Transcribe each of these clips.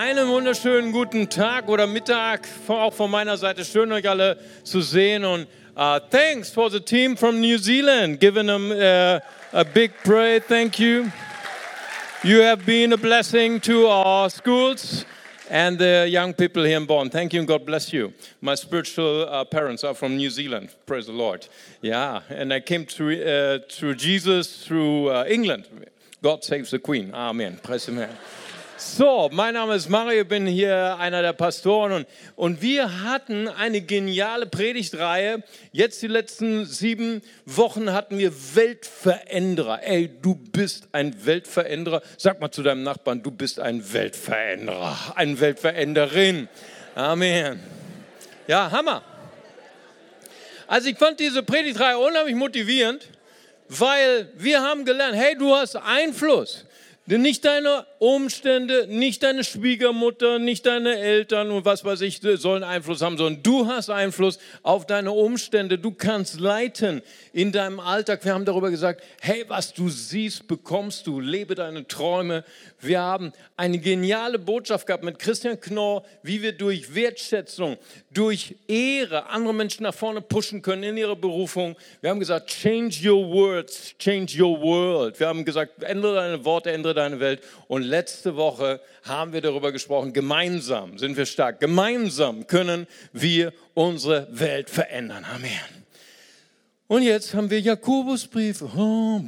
einen wunderschönen guten Tag oder Mittag, auch von meiner Seite. Schön, euch alle zu sehen. Und uh, thanks for the team from New Zealand, giving them uh, a big praise. Thank you. You have been a blessing to our schools and the young people here in Bonn. Thank you and God bless you. My spiritual uh, parents are from New Zealand. Praise the Lord. Yeah, and I came through, uh, through Jesus through uh, England. God saves the Queen. Amen. Praise Him. So, mein Name ist Mario, bin hier einer der Pastoren und, und wir hatten eine geniale Predigtreihe. Jetzt die letzten sieben Wochen hatten wir Weltveränderer. Ey, du bist ein Weltveränderer. Sag mal zu deinem Nachbarn, du bist ein Weltveränderer, eine Weltveränderin. Amen. Ja, Hammer. Also ich fand diese Predigtreihe unheimlich motivierend, weil wir haben gelernt, hey, du hast Einfluss. Denn nicht deine Umstände, nicht deine Schwiegermutter, nicht deine Eltern und was weiß ich sollen Einfluss haben, sondern du hast Einfluss auf deine Umstände. Du kannst leiten in deinem Alltag. Wir haben darüber gesagt, hey, was du siehst, bekommst du. Lebe deine Träume. Wir haben eine geniale Botschaft gehabt mit Christian Knorr, wie wir durch Wertschätzung, durch Ehre andere Menschen nach vorne pushen können in ihrer Berufung. Wir haben gesagt, change your words, change your world. Wir haben gesagt, ändere deine Worte, ändere deine Welt. Und letzte Woche haben wir darüber gesprochen, gemeinsam sind wir stark. Gemeinsam können wir unsere Welt verändern. Amen. Und jetzt haben wir Jakobusbrief. Oh,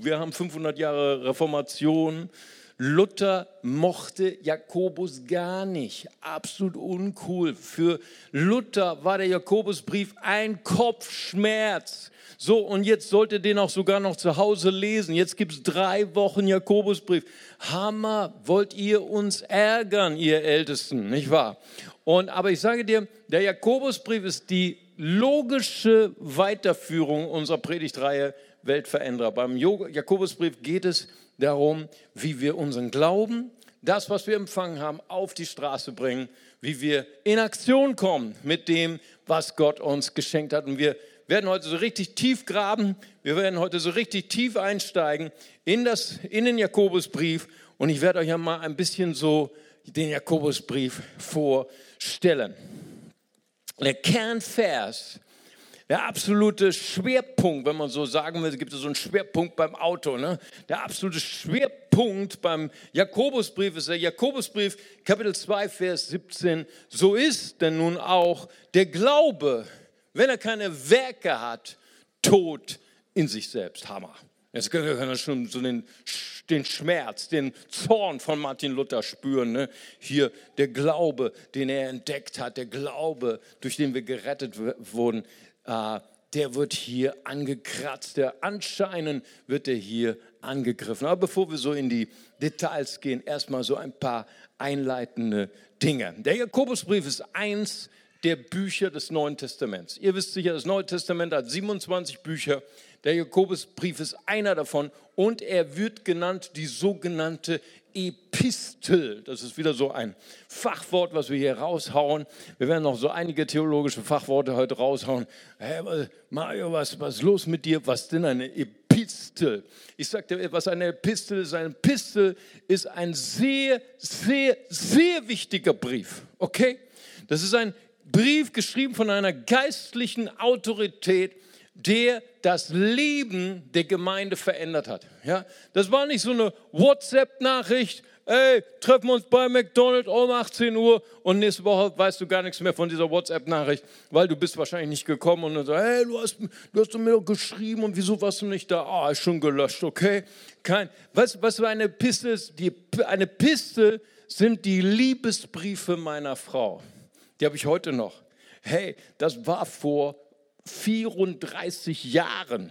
wir haben 500 Jahre Reformation. Luther mochte Jakobus gar nicht. Absolut uncool. Für Luther war der Jakobusbrief ein Kopfschmerz. So, und jetzt sollt ihr den auch sogar noch zu Hause lesen. Jetzt gibt es drei Wochen Jakobusbrief. Hammer, wollt ihr uns ärgern, ihr Ältesten, nicht wahr? Und, aber ich sage dir, der Jakobusbrief ist die logische Weiterführung unserer Predigtreihe Weltveränderer. Beim Jakobusbrief geht es darum, wie wir unseren Glauben, das, was wir empfangen haben, auf die Straße bringen, wie wir in Aktion kommen mit dem, was Gott uns geschenkt hat. Und wir werden heute so richtig tief graben, wir werden heute so richtig tief einsteigen in, das, in den Jakobusbrief und ich werde euch ja mal ein bisschen so den Jakobusbrief vorstellen. Der Kernvers, der absolute Schwerpunkt, wenn man so sagen will, gibt es so einen Schwerpunkt beim Auto. Ne? Der absolute Schwerpunkt beim Jakobusbrief ist der Jakobusbrief, Kapitel 2, Vers 17. So ist denn nun auch der Glaube wenn er keine Werke hat, tot in sich selbst. Hammer. Jetzt können wir schon so den, den Schmerz, den Zorn von Martin Luther spüren. Ne? Hier der Glaube, den er entdeckt hat, der Glaube, durch den wir gerettet wurden, äh, der wird hier angekratzt. Der anscheinend wird er hier angegriffen. Aber bevor wir so in die Details gehen, erstmal so ein paar einleitende Dinge. Der Jakobusbrief ist eins der Bücher des Neuen Testaments. Ihr wisst sicher, das Neue Testament hat 27 Bücher. Der Jakobusbrief ist einer davon und er wird genannt die sogenannte Epistel. Das ist wieder so ein Fachwort, was wir hier raushauen. Wir werden noch so einige theologische Fachworte heute raushauen. Hey, Mario, was, ist los mit dir? Was ist denn eine Epistel? Ich dir, was eine Epistel ist. Eine Epistel ist ein sehr, sehr, sehr wichtiger Brief. Okay? Das ist ein Brief geschrieben von einer geistlichen Autorität, der das Leben der Gemeinde verändert hat. Ja, das war nicht so eine WhatsApp-Nachricht, ey, treffen wir uns bei McDonald's um 18 Uhr und nächste Woche weißt du gar nichts mehr von dieser WhatsApp-Nachricht, weil du bist wahrscheinlich nicht gekommen und dann so, hey, du hast, du hast mir doch geschrieben und wieso warst du nicht da? Ah, ist schon gelöscht, okay? Kein, was, was für eine Piste ist? Die, eine Piste sind die Liebesbriefe meiner Frau. Die habe ich heute noch. Hey, das war vor 34 Jahren,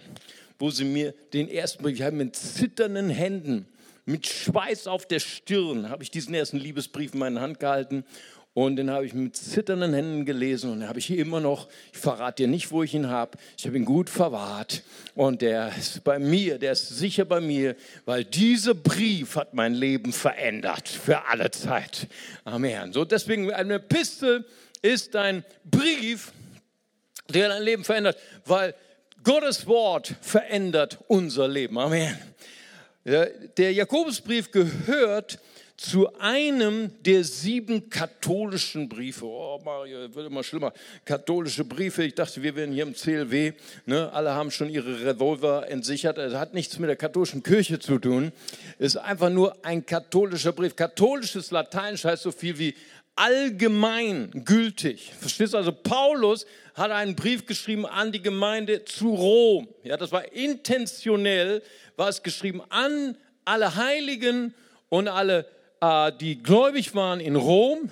wo sie mir den ersten Brief, ich habe mit zitternden Händen, mit Schweiß auf der Stirn, habe ich diesen ersten Liebesbrief in meiner Hand gehalten und den habe ich mit zitternden Händen gelesen und den habe ich hier immer noch. Ich verrate dir nicht, wo ich ihn habe. Ich habe ihn gut verwahrt und der ist bei mir, der ist sicher bei mir, weil dieser Brief hat mein Leben verändert für alle Zeit. Amen. So deswegen eine Epistel ist ein Brief, der dein Leben verändert, weil Gottes Wort verändert unser Leben. Amen. Der Jakobusbrief gehört zu einem der sieben katholischen Briefe. Oh, Mario, wird immer schlimmer. Katholische Briefe. Ich dachte, wir wären hier im CLW. Ne? Alle haben schon ihre Revolver entsichert. Es hat nichts mit der katholischen Kirche zu tun. Es ist einfach nur ein katholischer Brief. Katholisches Lateinisch heißt so viel wie allgemein gültig. Verstehst du? Also Paulus hat einen Brief geschrieben an die Gemeinde zu Rom. Ja, das war intentionell, war es geschrieben an alle Heiligen und alle äh, die gläubig waren in Rom.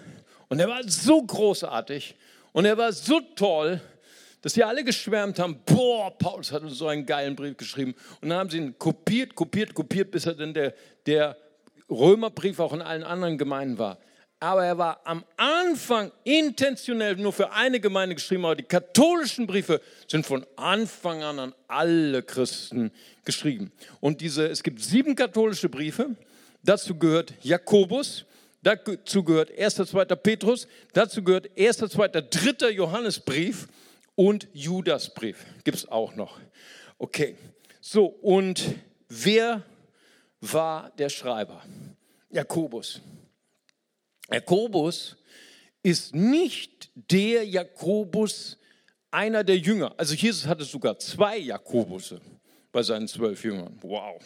Und er war so großartig und er war so toll, dass sie alle geschwärmt haben, boah, Paulus hat uns so einen geilen Brief geschrieben. Und dann haben sie ihn kopiert, kopiert, kopiert, bis er dann der, der Römerbrief auch in allen anderen Gemeinden war. Aber er war am Anfang intentionell nur für eine Gemeinde geschrieben, aber die katholischen Briefe sind von Anfang an an alle Christen geschrieben. Und diese, es gibt sieben katholische Briefe Dazu gehört Jakobus, dazu gehört 1., 2. Petrus, dazu gehört 1., 2., 3. Johannesbrief und Judasbrief. Gibt es auch noch. Okay, so und wer war der Schreiber? Jakobus. Jakobus ist nicht der Jakobus einer der Jünger. Also Jesus hatte sogar zwei Jakobusse bei seinen zwölf Jüngern. Wow.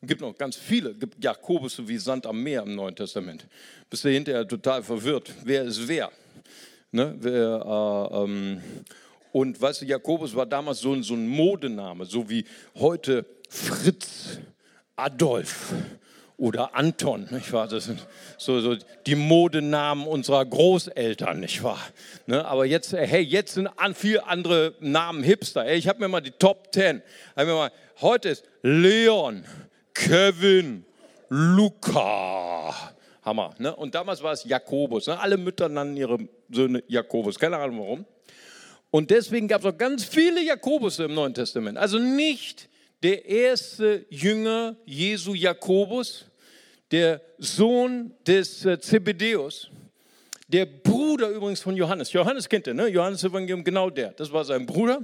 Es gibt noch ganz viele. Es gibt Jakobus wie Sand am Meer im Neuen Testament. Bist du hinterher total verwirrt. Wer ist wer? Ne? wer äh, ähm, und weißt du, Jakobus war damals so, so ein Modename, so wie heute Fritz, Adolf oder Anton, nicht wahr? Das sind so, so die Modenamen unserer Großeltern, nicht wahr? Ne? Aber jetzt, hey, jetzt sind an viele andere Namen Hipster. Hey, ich habe mir mal die Top Ten. Mir mal, heute ist Leon, Kevin, Luca. Hammer. Ne? Und damals war es Jakobus. Ne? Alle Mütter nannten ihre Söhne Jakobus. Keine Ahnung warum. Und deswegen gab es auch ganz viele Jakobus im Neuen Testament. Also nicht der erste Jünger Jesu Jakobus, der Sohn des äh, Zebedeus, der Bruder übrigens von Johannes. Johannes kennt ihr, ne? Johannes Evangelium, genau der. Das war sein Bruder.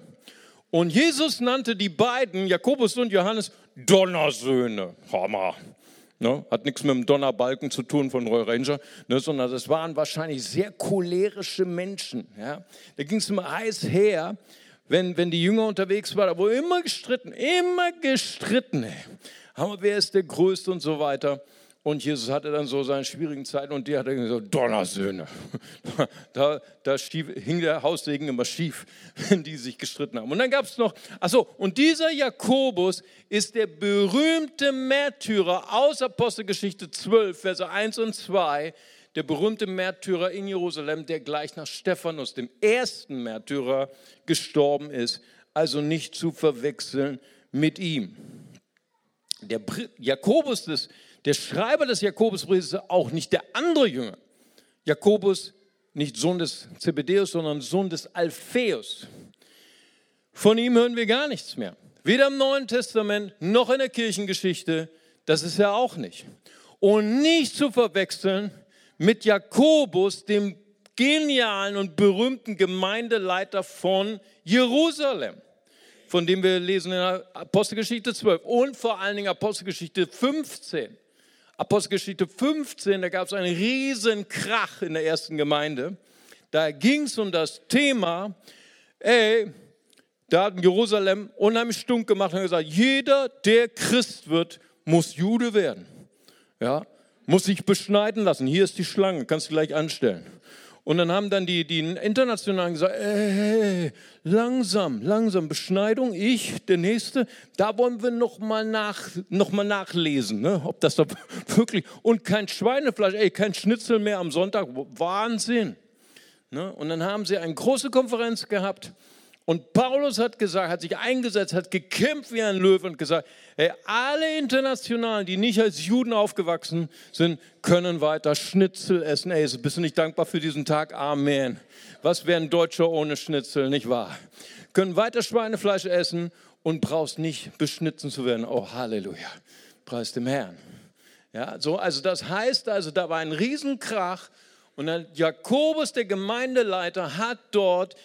Und Jesus nannte die beiden, Jakobus und Johannes, Donnersöhne. Hammer. Ne? Hat nichts mit dem Donnerbalken zu tun von Roy Ranger, ne? sondern das waren wahrscheinlich sehr cholerische Menschen. Ja? Da ging es immer heiß her, wenn, wenn die Jünger unterwegs waren, da wurde immer gestritten, immer gestritten. Ey. Wer ist der Größte und so weiter. Und Jesus hatte dann so seine schwierigen Zeiten und die hat er so Donnersöhne. Da, da stief, hing der Haussegen immer schief, wenn die sich gestritten haben. Und dann gab es noch, achso, und dieser Jakobus ist der berühmte Märtyrer aus Apostelgeschichte 12, Verse 1 und 2, der berühmte Märtyrer in Jerusalem, der gleich nach Stephanus, dem ersten Märtyrer, gestorben ist. Also nicht zu verwechseln mit ihm. Der Jakobus des der Schreiber des Jakobusbriefes ist auch nicht der andere Jünger. Jakobus, nicht Sohn des Zebedeus, sondern Sohn des Alpheus. Von ihm hören wir gar nichts mehr. Weder im Neuen Testament noch in der Kirchengeschichte. Das ist er auch nicht. Und nicht zu verwechseln mit Jakobus, dem genialen und berühmten Gemeindeleiter von Jerusalem von dem wir lesen in Apostelgeschichte 12 und vor allen Dingen Apostelgeschichte 15. Apostelgeschichte 15, da gab es einen riesen Krach in der ersten Gemeinde. Da ging es um das Thema, ey, da hat Jerusalem unheimlich stunk gemacht und gesagt, jeder, der Christ wird, muss Jude werden. Ja, muss sich beschneiden lassen. Hier ist die Schlange, kannst du gleich anstellen. Und dann haben dann die, die Internationalen gesagt, ey, langsam, langsam, Beschneidung, ich, der Nächste, da wollen wir nochmal nach, noch nachlesen, ne? ob das da wirklich, und kein Schweinefleisch, ey, kein Schnitzel mehr am Sonntag, Wahnsinn. Ne? Und dann haben sie eine große Konferenz gehabt und Paulus hat gesagt, hat sich eingesetzt, hat gekämpft wie ein Löwe und gesagt, hey, alle Internationalen, die nicht als Juden aufgewachsen sind, können weiter Schnitzel essen. Ey, bist du nicht dankbar für diesen Tag? Amen. Was wäre ein Deutscher ohne Schnitzel, nicht wahr? Können weiter Schweinefleisch essen und brauchst nicht beschnitten zu werden. Oh, Halleluja. Preis dem Herrn. Ja, so, also das heißt also, da war ein Riesenkrach und Jakobus, der Gemeindeleiter, hat dort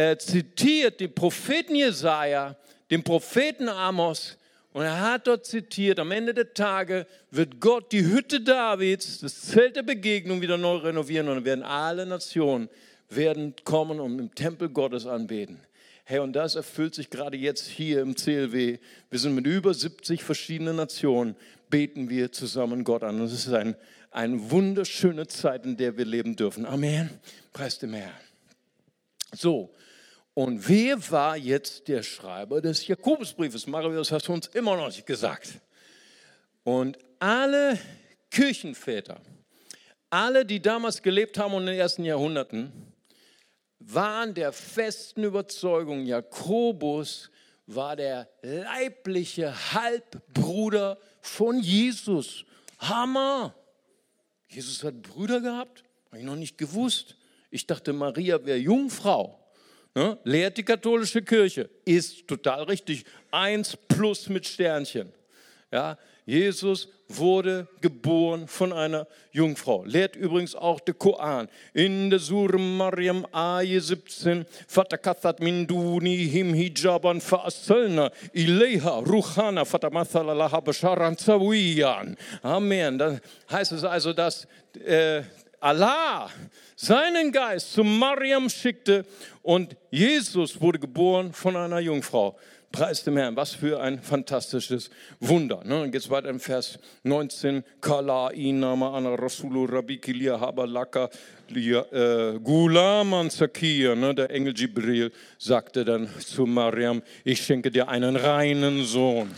er zitiert den Propheten Jesaja, den Propheten Amos Und er hat dort zitiert, am Ende der Tage wird Gott die Hütte Davids, das Zelt der Begegnung wieder neu renovieren und werden alle Nationen werden kommen und im Tempel Gottes anbeten. Hey, und das erfüllt sich gerade jetzt hier im CLW. Wir sind mit über 70 verschiedenen Nationen, beten wir zusammen Gott an. Und es ist ein, eine wunderschöne Zeit, in der wir leben dürfen. Amen. Preis dem Herrn. So, und wer war jetzt der Schreiber des Jakobusbriefes? Marius, hast du uns immer noch nicht gesagt. Und alle Kirchenväter, alle, die damals gelebt haben in den ersten Jahrhunderten, waren der festen Überzeugung, Jakobus war der leibliche Halbbruder von Jesus. Hammer! Jesus hat Brüder gehabt? Habe ich noch nicht gewusst. Ich dachte, Maria wäre Jungfrau. Ne? Lehrt die katholische Kirche. Ist total richtig. Eins plus mit Sternchen. Ja? Jesus wurde geboren von einer Jungfrau. Lehrt übrigens auch der Koran. In der Surah Maryam Ayah 17, Fatakathat min dunihim hijaban fa'asalna ileha ruchana fatamathala laha basharan zawiyan. Amen. Dann heißt es also, dass äh, Allah seinen Geist zu Mariam schickte und Jesus wurde geboren von einer Jungfrau. Preis dem Herrn, was für ein fantastisches Wunder. Ne? Geht es weiter im Vers 19. Kala inama ana rasulu rabiki habalaka äh, gulaman. Ne? Der Engel Jibril sagte dann zu Mariam, ich schenke dir einen reinen Sohn.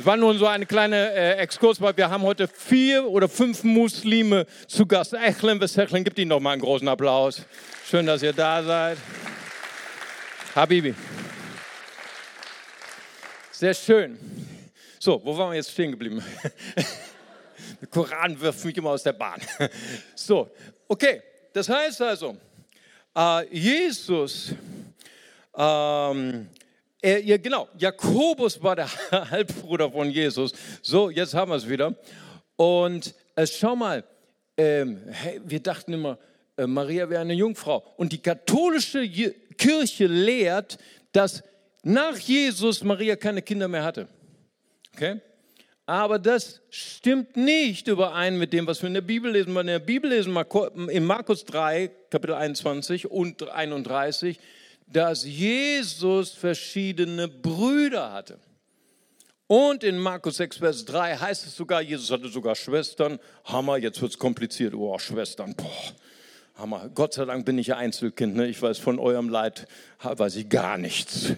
Das war nun so eine kleine äh, Exkurs, weil wir haben heute vier oder fünf Muslime zu Gast. Echlen, Wesechlen, gibt ihnen noch mal einen großen Applaus. Schön, dass ihr da seid. Habibi. Sehr schön. So, wo waren wir jetzt stehen geblieben? Der Koran wirft mich immer aus der Bahn. So, okay. Das heißt also, äh, Jesus ähm, er, ja, genau, Jakobus war der Halbbruder von Jesus. So, jetzt haben wir es wieder. Und äh, schau mal, ähm, hey, wir dachten immer, äh, Maria wäre eine Jungfrau. Und die katholische Je Kirche lehrt, dass nach Jesus Maria keine Kinder mehr hatte. Okay? Aber das stimmt nicht überein mit dem, was wir in der Bibel lesen. Wir in der Bibel lesen, in Markus 3, Kapitel 21 und 31, dass Jesus verschiedene Brüder hatte. Und in Markus 6, Vers 3 heißt es sogar, Jesus hatte sogar Schwestern. Hammer, jetzt wird es kompliziert. Oh, Schwestern, boah, Hammer. Gott sei Dank bin ich ja Einzelkind. Ne? Ich weiß von eurem Leid, weiß ich gar nichts.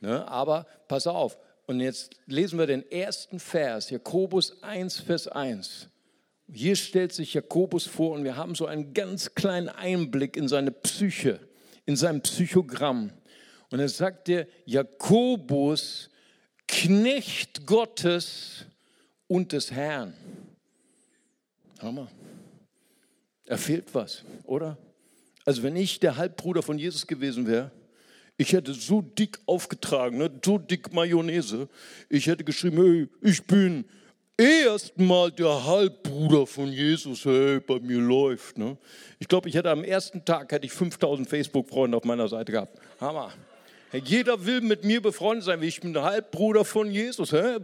Ne? Aber pass auf. Und jetzt lesen wir den ersten Vers, Jakobus 1, Vers 1. Hier stellt sich Jakobus vor und wir haben so einen ganz kleinen Einblick in seine Psyche in seinem Psychogramm. Und er sagt der Jakobus, Knecht Gottes und des Herrn. Hammer. Er fehlt was, oder? Also wenn ich der Halbbruder von Jesus gewesen wäre, ich hätte so dick aufgetragen, ne, so dick Mayonnaise, ich hätte geschrieben, hey, ich bin erstmal der Halbbruder von Jesus, hey, bei mir läuft. Ne? Ich glaube, ich hätte am ersten Tag hätte ich 5000 Facebook-Freunde auf meiner Seite gehabt. Hammer. Hey, jeder will mit mir befreundet sein, wie ich bin der Halbbruder von Jesus. Hey,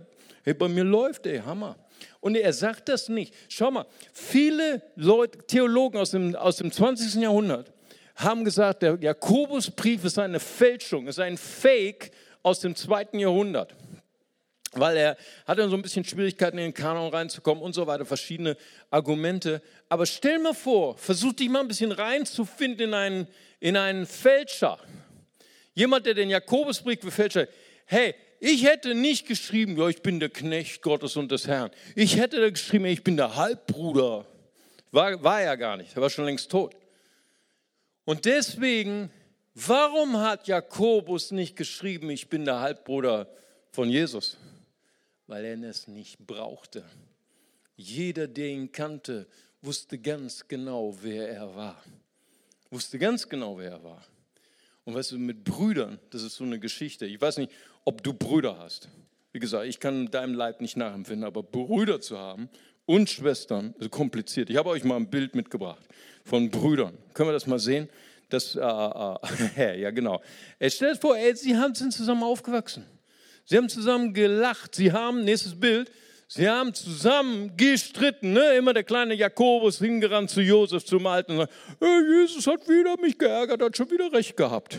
hey, bei mir läuft, ey, Hammer. Und er sagt das nicht. Schau mal, viele Leute, Theologen aus dem, aus dem 20. Jahrhundert haben gesagt, der Jakobusbrief ist eine Fälschung, ist ein Fake aus dem zweiten Jahrhundert weil er hatte so ein bisschen Schwierigkeiten in den Kanon reinzukommen und so weiter, verschiedene Argumente. Aber stell mal vor, versuch dich mal ein bisschen reinzufinden in einen, in einen Fälscher. Jemand, der den Jakobusbrief befälscht. Hey, ich hätte nicht geschrieben, ja, ich bin der Knecht Gottes und des Herrn. Ich hätte geschrieben, ich bin der Halbbruder. War, war er gar nicht, er war schon längst tot. Und deswegen, warum hat Jakobus nicht geschrieben, ich bin der Halbbruder von Jesus? Weil er es nicht brauchte. Jeder, der ihn kannte, wusste ganz genau, wer er war. Wusste ganz genau, wer er war. Und weißt du, mit Brüdern, das ist so eine Geschichte. Ich weiß nicht, ob du Brüder hast. Wie gesagt, ich kann deinem Leib nicht nachempfinden, aber Brüder zu haben und Schwestern ist kompliziert. Ich habe euch mal ein Bild mitgebracht von Brüdern. Können wir das mal sehen? Das, äh, äh, ja, genau. Stellt vor, ey, sie sind zusammen aufgewachsen. Sie haben zusammen gelacht. Sie haben, nächstes Bild, sie haben zusammen gestritten. Ne? Immer der kleine Jakobus hingerannt zu Josef, zum Alten und sagt, hey, Jesus hat wieder mich geärgert, hat schon wieder recht gehabt.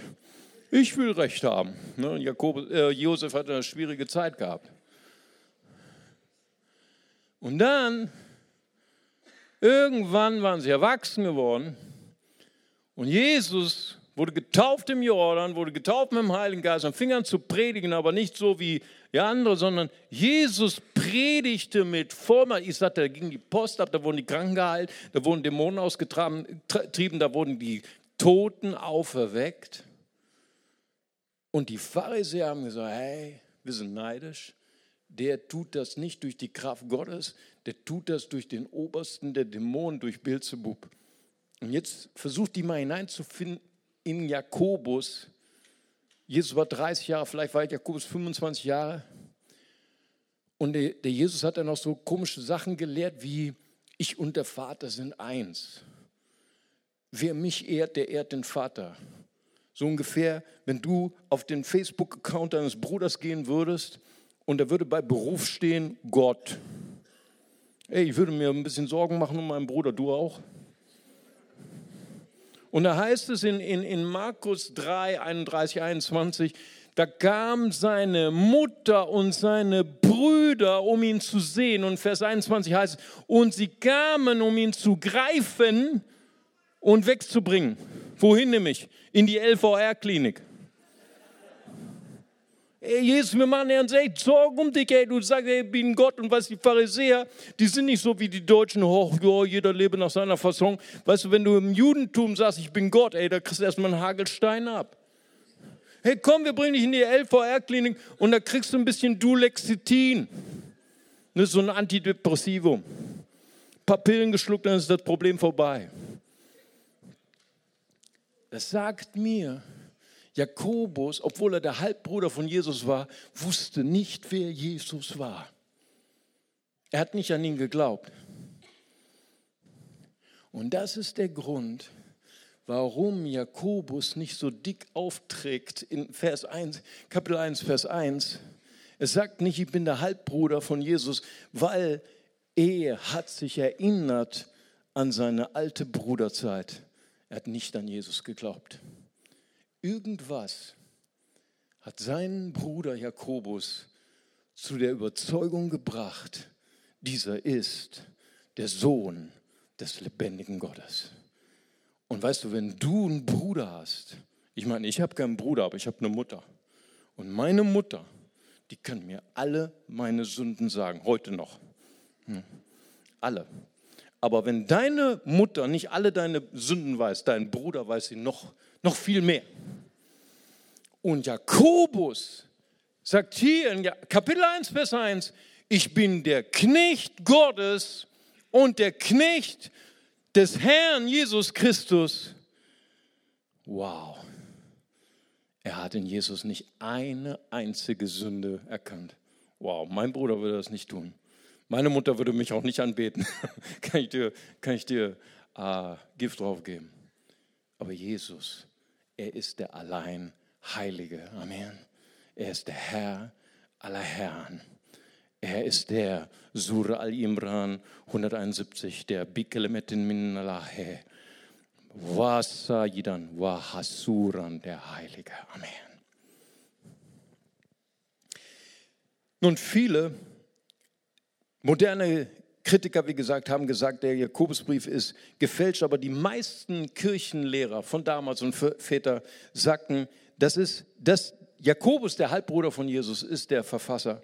Ich will Recht haben. Ne? Jakobus, äh, Josef hat eine schwierige Zeit gehabt. Und dann, irgendwann waren sie erwachsen geworden und Jesus wurde getauft im Jordan, wurde getauft mit dem Heiligen Geist und fing an zu predigen, aber nicht so wie ja, andere, sondern Jesus predigte mit Vollmacht. Ich sagte, da ging die Post ab, da wurden die Kranken geheilt, da wurden Dämonen ausgetrieben, da wurden die Toten auferweckt. Und die Pharisäer haben gesagt, hey, wir sind neidisch. Der tut das nicht durch die Kraft Gottes, der tut das durch den Obersten der Dämonen, durch Beelzebub. Und jetzt versucht die mal hineinzufinden in Jakobus. Jesus war 30 Jahre, vielleicht war Jakobus 25 Jahre. Und der, der Jesus hat dann noch so komische Sachen gelehrt wie, ich und der Vater sind eins. Wer mich ehrt, der ehrt den Vater. So ungefähr, wenn du auf den Facebook-Account deines Bruders gehen würdest und da würde bei Beruf stehen Gott. Ey, ich würde mir ein bisschen Sorgen machen um meinen Bruder, du auch? Und da heißt es in, in, in Markus 3, 31, 21, da kam seine Mutter und seine Brüder, um ihn zu sehen. Und Vers 21 heißt es, und sie kamen, um ihn zu greifen und wegzubringen. Wohin nämlich? In die LVR-Klinik. Jesus, wir machen uns echt Sorgen um dich, ey. Du sagst, ey, ich bin Gott und was die Pharisäer, die sind nicht so wie die Deutschen, oh, ja, jeder lebe nach seiner Fassung. Weißt du, wenn du im Judentum sagst, ich bin Gott, ey, da kriegst du erstmal einen Hagelstein ab. Hey, komm, wir bringen dich in die LVR-Klinik und da kriegst du ein bisschen Dulexitin. Das ist so ein Antidepressivum. Ein paar Pillen geschluckt, dann ist das Problem vorbei. Das sagt mir, Jakobus, obwohl er der Halbbruder von Jesus war, wusste nicht, wer Jesus war. Er hat nicht an ihn geglaubt. Und das ist der Grund, warum Jakobus nicht so dick aufträgt in Vers 1, Kapitel 1, Vers 1. Es sagt nicht, ich bin der Halbbruder von Jesus, weil er hat sich erinnert an seine alte Bruderzeit. Er hat nicht an Jesus geglaubt. Irgendwas hat seinen Bruder Jakobus zu der Überzeugung gebracht, dieser ist der Sohn des lebendigen Gottes. Und weißt du, wenn du einen Bruder hast, ich meine, ich habe keinen Bruder, aber ich habe eine Mutter. Und meine Mutter, die kann mir alle meine Sünden sagen, heute noch. Hm. Alle. Aber wenn deine Mutter nicht alle deine Sünden weiß, dein Bruder weiß sie noch noch viel mehr. Und Jakobus sagt hier in Kapitel 1, Vers 1, ich bin der Knecht Gottes und der Knecht des Herrn Jesus Christus. Wow. Er hat in Jesus nicht eine einzige Sünde erkannt. Wow, mein Bruder würde das nicht tun. Meine Mutter würde mich auch nicht anbeten. kann ich dir, kann ich dir äh, Gift drauf geben. Aber Jesus er ist der allein Heilige. Amen. Er ist der Herr aller Herren. Er ist der Surah al-Imran 171, der Bikelemetin Minnalahe. Wasayidan Wahasuran, der Heilige. Amen. Nun, viele moderne Kritiker, wie gesagt, haben gesagt, der Jakobusbrief ist gefälscht, aber die meisten Kirchenlehrer von damals und Väter sagten, das ist, dass Jakobus, der Halbbruder von Jesus, ist der Verfasser.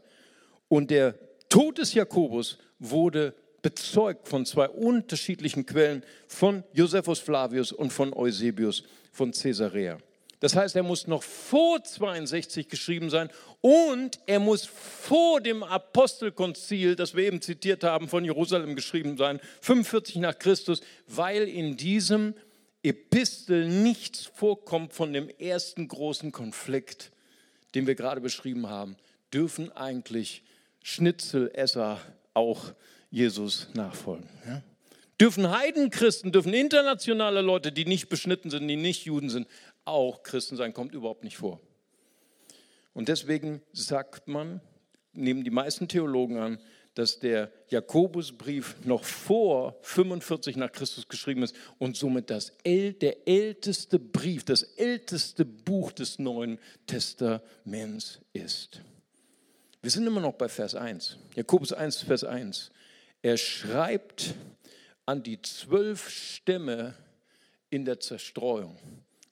Und der Tod des Jakobus wurde bezeugt von zwei unterschiedlichen Quellen, von Josephus Flavius und von Eusebius von Caesarea. Das heißt, er muss noch vor 62 geschrieben sein und er muss vor dem Apostelkonzil, das wir eben zitiert haben, von Jerusalem geschrieben sein, 45 nach Christus, weil in diesem Epistel nichts vorkommt von dem ersten großen Konflikt, den wir gerade beschrieben haben. Dürfen eigentlich Schnitzelesser auch Jesus nachfolgen? Ja? Dürfen Heidenchristen, dürfen internationale Leute, die nicht beschnitten sind, die nicht Juden sind, auch Christen sein, kommt überhaupt nicht vor. Und deswegen sagt man, nehmen die meisten Theologen an, dass der Jakobusbrief noch vor 45 nach Christus geschrieben ist und somit das, der älteste Brief, das älteste Buch des Neuen Testaments ist. Wir sind immer noch bei Vers 1. Jakobus 1, Vers 1. Er schreibt an die zwölf Stämme in der Zerstreuung.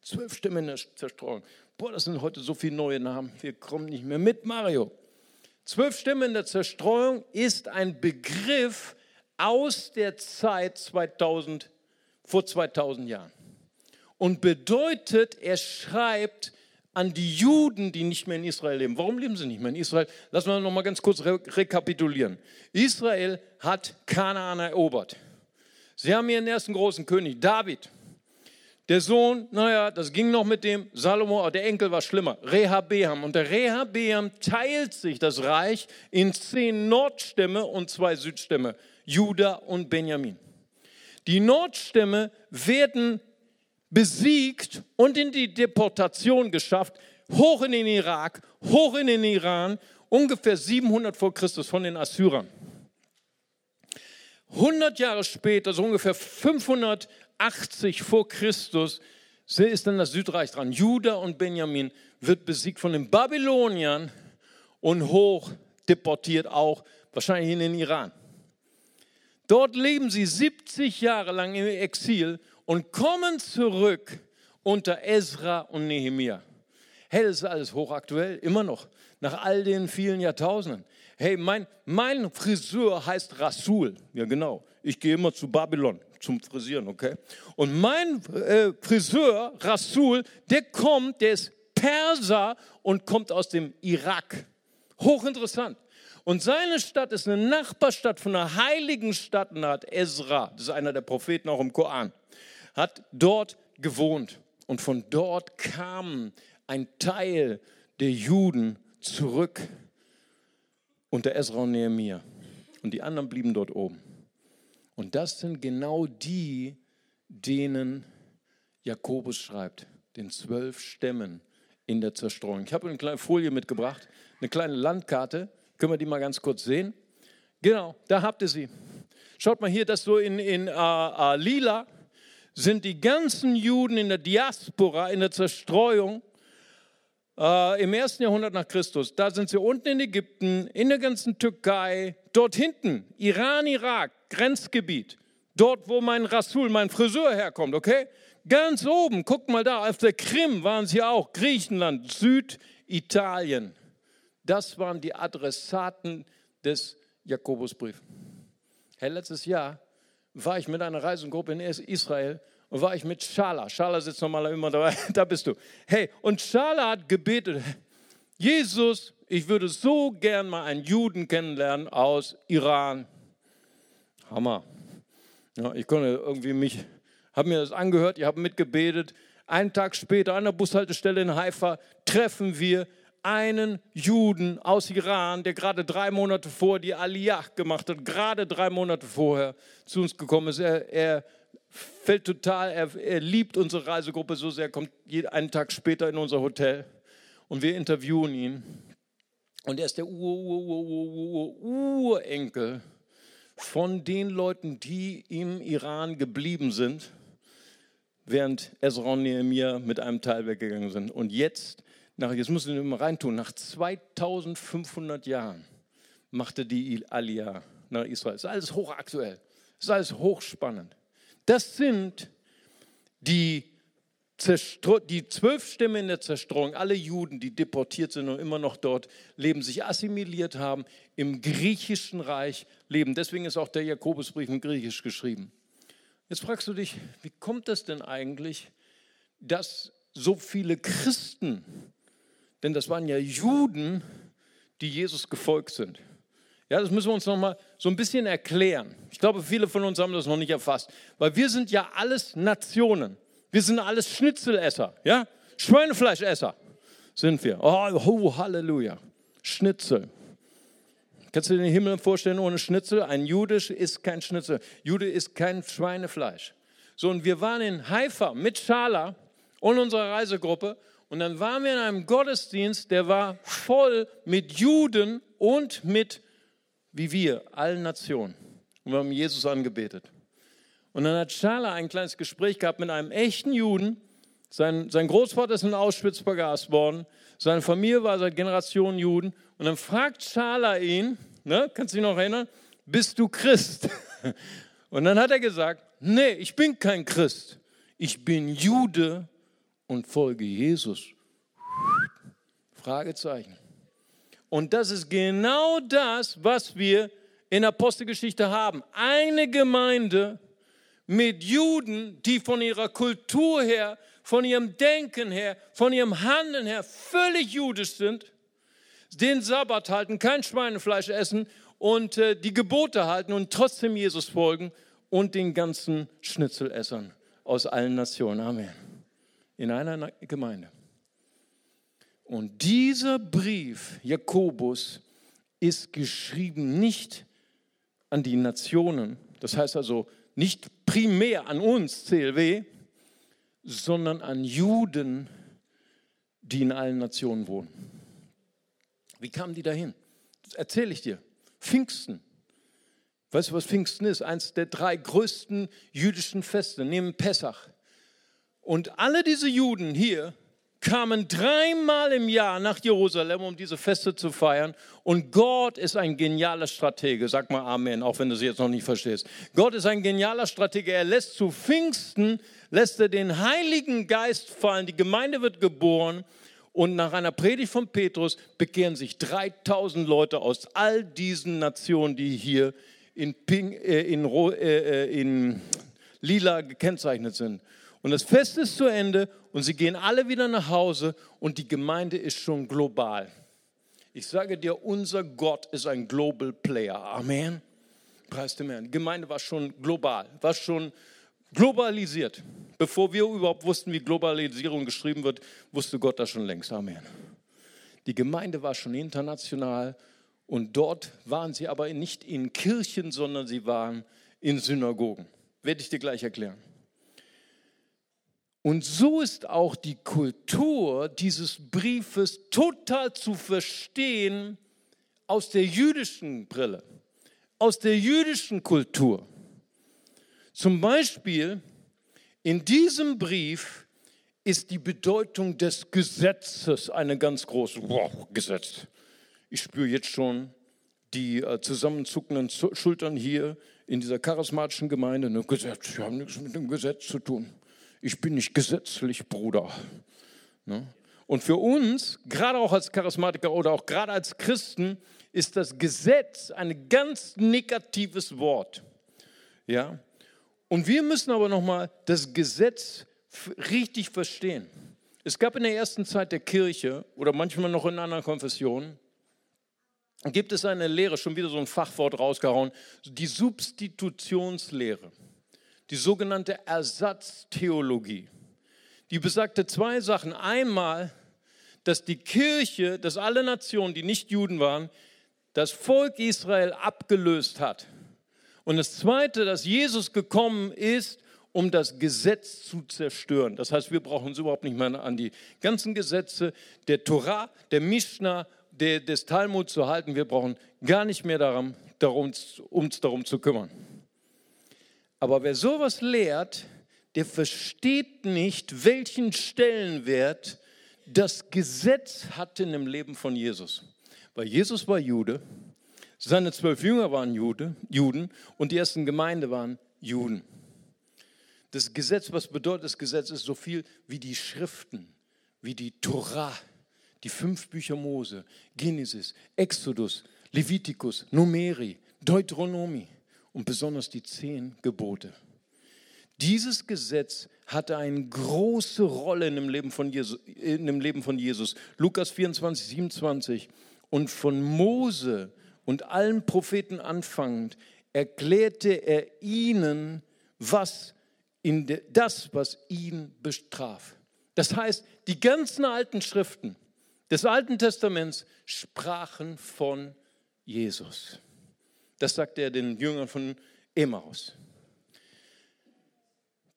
Zwölf Stämme in der Zerstreuung. Boah, das sind heute so viele neue Namen. Wir kommen nicht mehr mit, Mario. Zwölf Stämme in der Zerstreuung ist ein Begriff aus der Zeit 2000, vor 2000 Jahren. Und bedeutet, er schreibt an die Juden, die nicht mehr in Israel leben. Warum leben sie nicht mehr in Israel? Lass mal noch mal ganz kurz re rekapitulieren. Israel hat Kanaan erobert. Sie haben ihren ersten großen König, David. Der Sohn, naja, das ging noch mit dem Salomo, aber der Enkel war schlimmer, Rehabeam. Und der Rehabeam teilt sich das Reich in zehn Nordstämme und zwei Südstämme, Juda und Benjamin. Die Nordstämme werden besiegt und in die Deportation geschafft, hoch in den Irak, hoch in den Iran, ungefähr 700 vor Christus von den Assyrern. 100 Jahre später, so ungefähr 580 vor Christus, ist dann das Südreich dran. Juda und Benjamin wird besiegt von den Babyloniern und hoch deportiert auch, wahrscheinlich in den Iran. Dort leben sie 70 Jahre lang im Exil und kommen zurück unter Ezra und Nehemia. Hey, das ist alles hochaktuell, immer noch, nach all den vielen Jahrtausenden. Hey, mein, mein Friseur heißt Rasul. Ja, genau. Ich gehe immer zu Babylon zum Frisieren, okay? Und mein äh, Friseur, Rasul, der kommt, der ist Perser und kommt aus dem Irak. Hochinteressant. Und seine Stadt ist eine Nachbarstadt von einer heiligen Stadt, und hat Ezra, das ist einer der Propheten auch im Koran, hat dort gewohnt. Und von dort kam ein Teil der Juden zurück unter Ezra und Nehemiah. Und die anderen blieben dort oben. Und das sind genau die, denen Jakobus schreibt, den zwölf Stämmen in der Zerstreuung. Ich habe eine kleine Folie mitgebracht, eine kleine Landkarte. Können wir die mal ganz kurz sehen? Genau, da habt ihr sie. Schaut mal hier, das so in, in uh, uh, lila sind die ganzen Juden in der Diaspora, in der Zerstreuung äh, im ersten Jahrhundert nach Christus, da sind sie unten in Ägypten, in der ganzen Türkei, dort hinten, Iran, Irak, Grenzgebiet, dort, wo mein Rasul, mein Friseur herkommt, okay? Ganz oben, guck mal da, auf der Krim waren sie auch, Griechenland, Süditalien. Das waren die Adressaten des Jakobusbriefs. Hey, letztes Jahr war ich mit einer Reisegruppe in Israel und war ich mit Schala. Schala sitzt normal immer dabei. Da bist du. Hey, und Schala hat gebetet, Jesus, ich würde so gern mal einen Juden kennenlernen aus Iran. Hammer. Ja, ich konnte irgendwie mich, habe mir das angehört, ich habe mitgebetet. Einen Tag später an der Bushaltestelle in Haifa treffen wir einen Juden aus Iran, der gerade drei Monate vor die Aliyah gemacht hat, gerade drei Monate vorher zu uns gekommen ist. Er, er fällt total, er, er liebt unsere Reisegruppe so sehr, kommt einen Tag später in unser Hotel und wir interviewen ihn. Und er ist der Ur-Ur-Ur-Ur-Urenkel von den Leuten, die im Iran geblieben sind, während Ezra und Nehemiah mit einem Teil weggegangen sind. Und jetzt, nach, jetzt muss ich mal reintun, nach 2500 Jahren machte die Aliyah nach Israel. Das ist alles hochaktuell. Das ist alles hochspannend. Das sind die, die zwölf Stämme in der Zerstreuung, alle Juden, die deportiert sind und immer noch dort leben, sich assimiliert haben, im griechischen Reich leben. Deswegen ist auch der Jakobusbrief in Griechisch geschrieben. Jetzt fragst du dich, wie kommt das denn eigentlich, dass so viele Christen, denn das waren ja Juden, die Jesus gefolgt sind. Ja, das müssen wir uns noch mal so ein bisschen erklären. Ich glaube, viele von uns haben das noch nicht erfasst, weil wir sind ja alles Nationen. Wir sind alles Schnitzelesser, ja? Schweinefleischesser sind wir. Oh, oh, Halleluja. Schnitzel. Kannst du dir den Himmel vorstellen ohne Schnitzel? Ein Judisch ist kein Schnitzel. Jude ist kein Schweinefleisch. So, und wir waren in Haifa mit Schala und unserer Reisegruppe Und dann waren wir in einem Gottesdienst, der war voll mit Juden und mit, wie wir, allen Nationen. Und wir haben Jesus angebetet. Und dann hat Schala ein kleines Gespräch gehabt mit einem echten Juden. Sein, sein Großvater ist in Auschwitz vergast worden. Seine Familie war seit Generationen Juden. Und dann fragt Schala ihn, ne, kannst du dich noch erinnern, bist du Christ? Und dann hat er gesagt, nee, ich bin kein Christ. Ich bin Jude und folge Jesus. Fragezeichen. Und das ist genau das, was wir in Apostelgeschichte haben. Eine Gemeinde mit Juden, die von ihrer Kultur her, von ihrem Denken her, von ihrem Handeln her völlig jüdisch sind, den Sabbat halten, kein Schweinefleisch essen und äh, die Gebote halten und trotzdem Jesus folgen und den ganzen Schnitzelessern aus allen Nationen. Amen. In einer Gemeinde. Und dieser Brief, Jakobus, ist geschrieben nicht an die Nationen, das heißt also nicht primär an uns, CLW, sondern an Juden, die in allen Nationen wohnen. Wie kamen die dahin? Das erzähle ich dir. Pfingsten. Weißt du, was Pfingsten ist? Eins der drei größten jüdischen Feste, neben Pessach. Und alle diese Juden hier kamen dreimal im Jahr nach Jerusalem, um diese Feste zu feiern. Und Gott ist ein genialer Stratege. Sag mal Amen, auch wenn du es jetzt noch nicht verstehst. Gott ist ein genialer Stratege. Er lässt zu Pfingsten, lässt er den Heiligen Geist fallen. Die Gemeinde wird geboren. Und nach einer Predigt von Petrus bekehren sich 3000 Leute aus all diesen Nationen, die hier in, Pink, äh, in, äh, äh, in lila gekennzeichnet sind. Und das Fest ist zu Ende und sie gehen alle wieder nach Hause und die Gemeinde ist schon global. Ich sage dir, unser Gott ist ein Global Player. Amen. Preis dem Herrn. Die Gemeinde war schon global, war schon globalisiert. Bevor wir überhaupt wussten, wie Globalisierung geschrieben wird, wusste Gott das schon längst. Amen. Die Gemeinde war schon international und dort waren sie aber nicht in Kirchen, sondern sie waren in Synagogen. Werde ich dir gleich erklären. Und so ist auch die Kultur dieses Briefes total zu verstehen aus der jüdischen Brille, aus der jüdischen Kultur. Zum Beispiel in diesem Brief ist die Bedeutung des Gesetzes eine ganz große. Wow, Gesetz. Ich spüre jetzt schon die äh, zusammenzuckenden Schultern hier in dieser charismatischen Gemeinde. Ne, Gesetz, wir haben nichts mit dem Gesetz zu tun ich bin nicht gesetzlich, Bruder. Ne? Und für uns, gerade auch als Charismatiker oder auch gerade als Christen, ist das Gesetz ein ganz negatives Wort. Ja? Und wir müssen aber nochmal das Gesetz richtig verstehen. Es gab in der ersten Zeit der Kirche oder manchmal noch in anderen Konfessionen, gibt es eine Lehre, schon wieder so ein Fachwort rausgehauen, die Substitutionslehre die sogenannte Ersatztheologie. Die besagte zwei Sachen. Einmal, dass die Kirche, dass alle Nationen, die nicht Juden waren, das Volk Israel abgelöst hat. Und das Zweite, dass Jesus gekommen ist, um das Gesetz zu zerstören. Das heißt, wir brauchen uns überhaupt nicht mehr an die ganzen Gesetze der Torah, der Mishnah, der, des Talmud zu halten. Wir brauchen gar nicht mehr darum, darum, uns darum zu kümmern. Aber wer sowas lehrt, der versteht nicht, welchen Stellenwert das Gesetz hatte im Leben von Jesus. Weil Jesus war Jude, seine zwölf Jünger waren Jude, Juden und die ersten Gemeinde waren Juden. Das Gesetz, was bedeutet das Gesetz, ist so viel wie die Schriften, wie die Torah, die fünf Bücher Mose, Genesis, Exodus, Levitikus, Numeri, Deuteronomie und besonders die zehn Gebote. Dieses Gesetz hatte eine große Rolle in dem Leben von Jesus. Dem Leben von Jesus. Lukas 24, 27. Und von Mose und allen Propheten anfangend erklärte er ihnen, was in de, das, was ihn bestraf. Das heißt, die ganzen alten Schriften des Alten Testaments sprachen von Jesus. Das sagte er den Jüngern von Emmaus.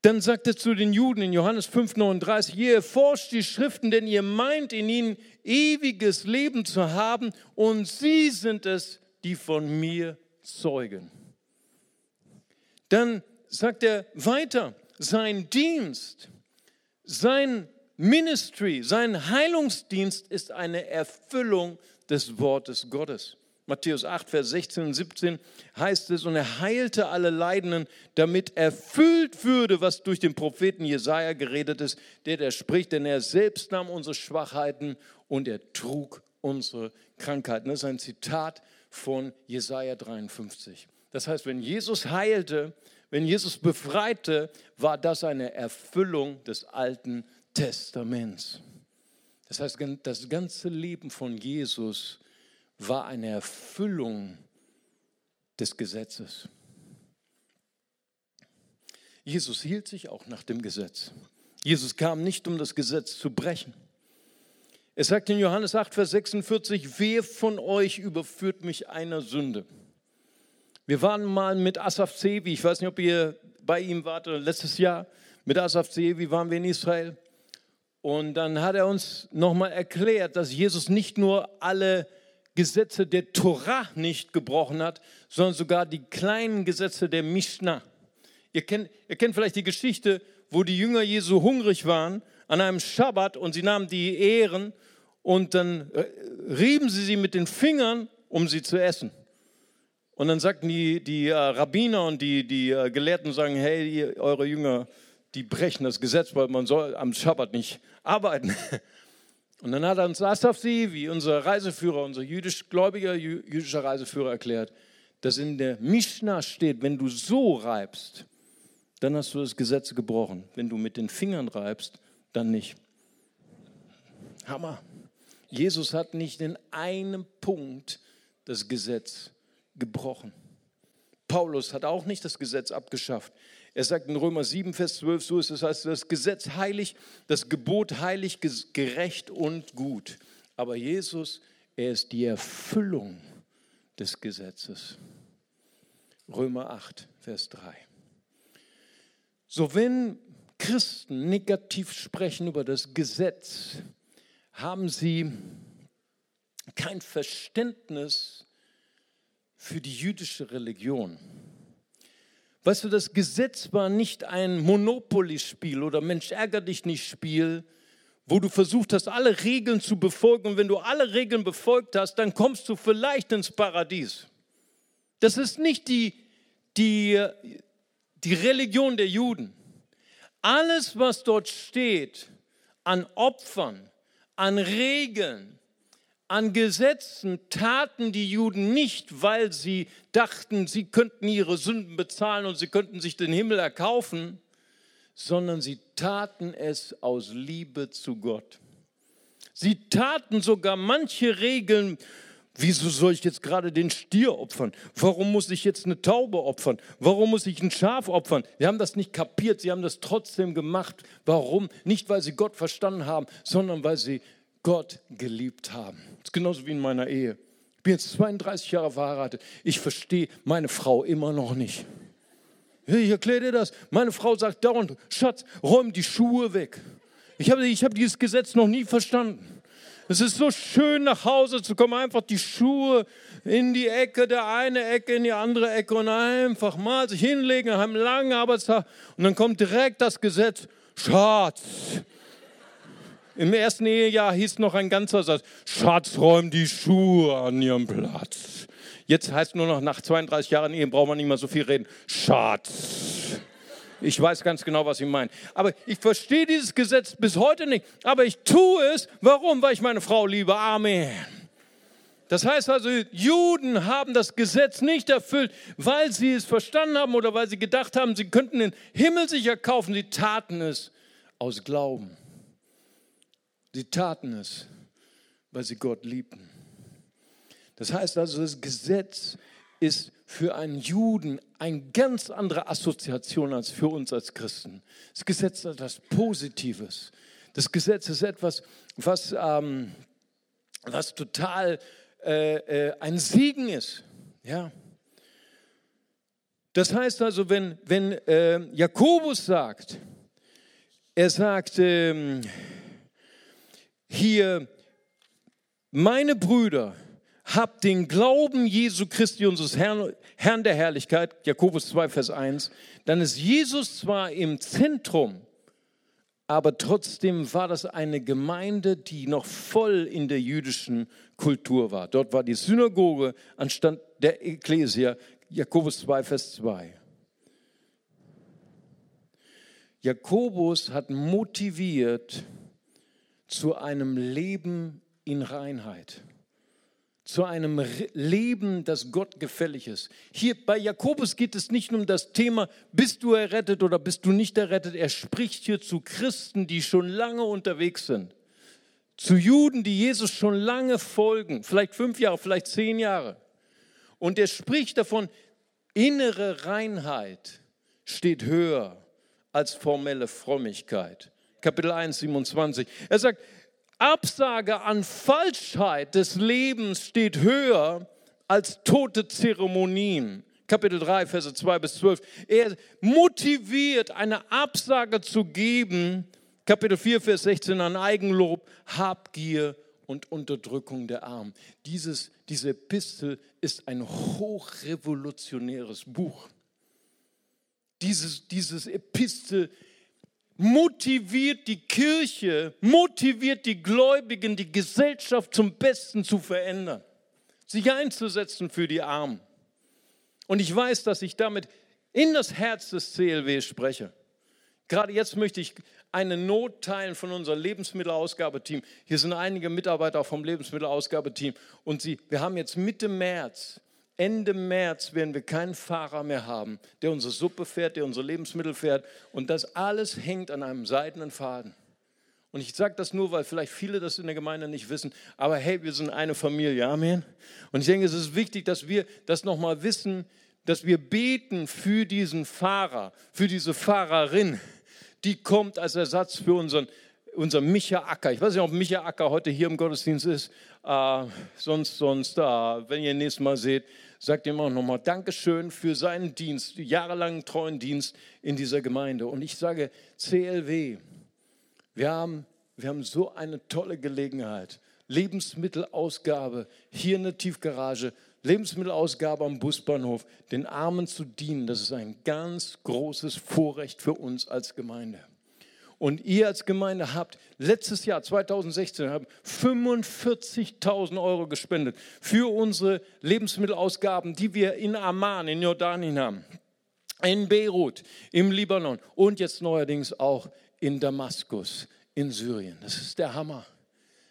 Dann sagt er zu den Juden in Johannes 5,39, ihr erforscht die Schriften, denn ihr meint in ihnen ewiges Leben zu haben und sie sind es, die von mir zeugen. Dann sagt er weiter, sein Dienst, sein Ministry, sein Heilungsdienst ist eine Erfüllung des Wortes Gottes. Matthäus 8, Vers 16 und 17 heißt es, und er heilte alle Leidenden, damit erfüllt würde, was durch den Propheten Jesaja geredet ist, der der spricht, denn er selbst nahm unsere Schwachheiten und er trug unsere Krankheiten. Das ist ein Zitat von Jesaja 53. Das heißt, wenn Jesus heilte, wenn Jesus befreite, war das eine Erfüllung des Alten Testaments. Das heißt, das ganze Leben von Jesus war eine Erfüllung des Gesetzes. Jesus hielt sich auch nach dem Gesetz. Jesus kam nicht, um das Gesetz zu brechen. Er sagt in Johannes 8, Vers 46, wer von euch überführt mich einer Sünde? Wir waren mal mit Asaf Zevi, ich weiß nicht, ob ihr bei ihm wart, letztes Jahr mit Asaf Zevi waren wir in Israel. Und dann hat er uns nochmal erklärt, dass Jesus nicht nur alle Gesetze der Torah nicht gebrochen hat, sondern sogar die kleinen Gesetze der Mishnah. Ihr kennt, ihr kennt vielleicht die Geschichte, wo die Jünger Jesu hungrig waren an einem Schabbat und sie nahmen die Ehren und dann äh, rieben sie sie mit den Fingern, um sie zu essen. Und dann sagten die, die äh, Rabbiner und die, die äh, Gelehrten, sagen, hey, ihr, eure Jünger, die brechen das Gesetz, weil man soll am Schabbat nicht arbeiten. Und dann hat uns Asaf Sie, wie unser Reiseführer, unser jüdisch-gläubiger jüdischer Reiseführer erklärt, dass in der Mishnah steht, wenn du so reibst, dann hast du das Gesetz gebrochen. Wenn du mit den Fingern reibst, dann nicht. Hammer. Jesus hat nicht in einem Punkt das Gesetz gebrochen. Paulus hat auch nicht das Gesetz abgeschafft. Er sagt in Römer 7, Vers 12, so ist es, heißt das Gesetz heilig, das Gebot heilig, gerecht und gut. Aber Jesus, er ist die Erfüllung des Gesetzes. Römer 8, Vers 3. So, wenn Christen negativ sprechen über das Gesetz, haben sie kein Verständnis für die jüdische Religion. Weißt du, das Gesetz war nicht ein Monopoly-Spiel oder Mensch ärger dich nicht Spiel, wo du versucht hast, alle Regeln zu befolgen. Und wenn du alle Regeln befolgt hast, dann kommst du vielleicht ins Paradies. Das ist nicht die, die, die Religion der Juden. Alles, was dort steht an Opfern, an Regeln, an Gesetzen taten die Juden nicht, weil sie dachten, sie könnten ihre Sünden bezahlen und sie könnten sich den Himmel erkaufen, sondern sie taten es aus Liebe zu Gott. Sie taten sogar manche Regeln. Wieso soll ich jetzt gerade den Stier opfern? Warum muss ich jetzt eine Taube opfern? Warum muss ich ein Schaf opfern? Sie haben das nicht kapiert, sie haben das trotzdem gemacht. Warum? Nicht, weil sie Gott verstanden haben, sondern weil sie Gott geliebt haben. Das ist genauso wie in meiner Ehe. Ich bin jetzt 32 Jahre verheiratet. Ich verstehe meine Frau immer noch nicht. Ich erkläre dir das. Meine Frau sagt dauernd, Schatz, räum die Schuhe weg. Ich habe ich hab dieses Gesetz noch nie verstanden. Es ist so schön, nach Hause zu kommen, einfach die Schuhe in die Ecke, der eine Ecke in die andere Ecke und einfach mal sich hinlegen, nach einem langen Arbeitstag. Und dann kommt direkt das Gesetz, Schatz, im ersten Ehejahr hieß noch ein ganzer Satz, Schatz, räum die Schuhe an ihrem Platz. Jetzt heißt nur noch, nach 32 Jahren Ehe braucht man nicht mehr so viel reden. Schatz. Ich weiß ganz genau, was Sie meinen. Aber ich verstehe dieses Gesetz bis heute nicht. Aber ich tue es. Warum? Weil ich meine Frau liebe. Amen. Das heißt also, Juden haben das Gesetz nicht erfüllt, weil sie es verstanden haben oder weil sie gedacht haben, sie könnten den Himmel sich erkaufen. Sie taten es aus Glauben. Sie taten es, weil sie Gott liebten. Das heißt also, das Gesetz ist für einen Juden eine ganz andere Assoziation als für uns als Christen. Das Gesetz ist etwas Positives. Das Gesetz ist etwas, was, ähm, was total äh, äh, ein Segen ist. Ja. Das heißt also, wenn, wenn äh, Jakobus sagt, er sagt ähm, hier, meine Brüder, habt den Glauben Jesu Christi, unseres Herrn, Herrn der Herrlichkeit, Jakobus 2, Vers 1, dann ist Jesus zwar im Zentrum, aber trotzdem war das eine Gemeinde, die noch voll in der jüdischen Kultur war. Dort war die Synagoge anstatt der Ekklesia, Jakobus 2, Vers 2. Jakobus hat motiviert zu einem Leben in Reinheit zu einem Leben, das Gott gefällig ist. Hier bei Jakobus geht es nicht nur um das Thema, bist du errettet oder bist du nicht errettet. Er spricht hier zu Christen, die schon lange unterwegs sind. Zu Juden, die Jesus schon lange folgen, vielleicht fünf Jahre, vielleicht zehn Jahre. Und er spricht davon, innere Reinheit steht höher als formelle Frömmigkeit. Kapitel 1, 27. Er sagt, Absage an Falschheit des Lebens steht höher als tote Zeremonien. Kapitel 3, Verse 2 bis 12. Er motiviert, eine Absage zu geben. Kapitel 4, Vers 16 an Eigenlob, Habgier und Unterdrückung der Armen. Dieses, diese Epistel ist ein hochrevolutionäres Buch. Dieses, dieses Epistel motiviert die Kirche, motiviert die Gläubigen, die Gesellschaft zum Besten zu verändern, sich einzusetzen für die Armen. Und ich weiß, dass ich damit in das Herz des CLW spreche. Gerade jetzt möchte ich eine Not teilen von unserem Lebensmittelausgabeteam. Hier sind einige Mitarbeiter vom Lebensmittelausgabeteam. Und sie, wir haben jetzt Mitte März Ende März werden wir keinen Fahrer mehr haben, der unsere Suppe fährt, der unsere Lebensmittel fährt. Und das alles hängt an einem seidenen Faden. Und ich sage das nur, weil vielleicht viele das in der Gemeinde nicht wissen. Aber hey, wir sind eine Familie. Amen. Und ich denke, es ist wichtig, dass wir das nochmal wissen, dass wir beten für diesen Fahrer, für diese Fahrerin, die kommt als Ersatz für unseren unser Micha Acker. Ich weiß nicht, ob Micha Acker heute hier im Gottesdienst ist. Äh, sonst, sonst, äh, wenn ihr nächstes Mal seht, sagt ihm auch nochmal Dankeschön für seinen Dienst, jahrelangen treuen Dienst in dieser Gemeinde. Und ich sage, CLW, wir haben, wir haben so eine tolle Gelegenheit. Lebensmittelausgabe hier in der Tiefgarage, Lebensmittelausgabe am Busbahnhof, den Armen zu dienen. Das ist ein ganz großes Vorrecht für uns als Gemeinde. Und ihr als Gemeinde habt letztes Jahr, 2016, 45.000 Euro gespendet für unsere Lebensmittelausgaben, die wir in Amman, in Jordanien haben, in Beirut, im Libanon und jetzt neuerdings auch in Damaskus, in Syrien. Das ist der Hammer.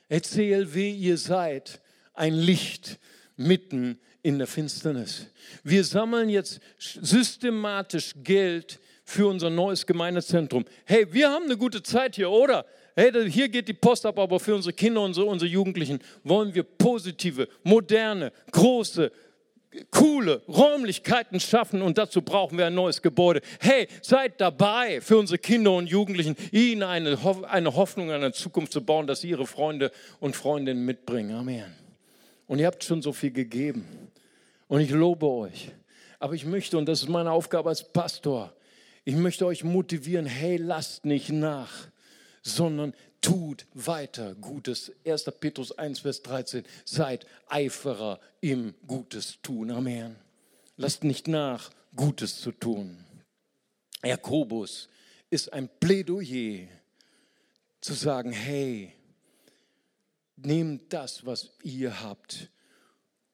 Erzähl, wie ihr seid ein Licht mitten in der Finsternis. Wir sammeln jetzt systematisch Geld für unser neues Gemeindezentrum. Hey, wir haben eine gute Zeit hier, oder? Hey, hier geht die Post ab, aber für unsere Kinder, unsere, unsere Jugendlichen wollen wir positive, moderne, große, coole Räumlichkeiten schaffen und dazu brauchen wir ein neues Gebäude. Hey, seid dabei für unsere Kinder und Jugendlichen, ihnen eine, eine Hoffnung, eine Zukunft zu bauen, dass sie ihre Freunde und Freundinnen mitbringen. Amen. Und ihr habt schon so viel gegeben. Und ich lobe euch. Aber ich möchte, und das ist meine Aufgabe als Pastor, ich möchte euch motivieren, hey, lasst nicht nach, sondern tut weiter Gutes. 1. Petrus 1, Vers 13, seid Eiferer im Gutes tun. Amen. Lasst nicht nach, Gutes zu tun. Jakobus ist ein Plädoyer zu sagen, hey, nehmt das, was ihr habt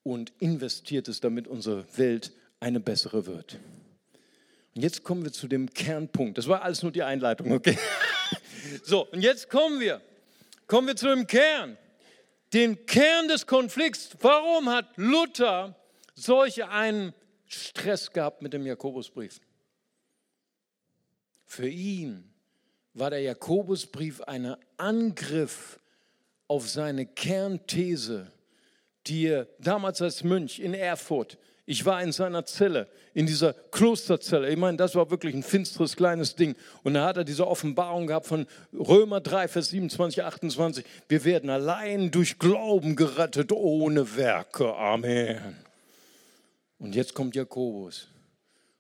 und investiert es, damit unsere Welt eine bessere wird. Und jetzt kommen wir zu dem Kernpunkt. Das war alles nur die Einleitung, okay? So, und jetzt kommen wir. Kommen wir zu dem Kern. Den Kern des Konflikts. Warum hat Luther solch einen Stress gehabt mit dem Jakobusbrief? Für ihn war der Jakobusbrief ein Angriff auf seine Kernthese, die er damals als Mönch in Erfurt ich war in seiner Zelle, in dieser Klosterzelle. Ich meine, das war wirklich ein finsteres kleines Ding. Und da hat er diese Offenbarung gehabt von Römer 3, Vers 27, 28. Wir werden allein durch Glauben gerettet, ohne Werke. Amen. Und jetzt kommt Jakobus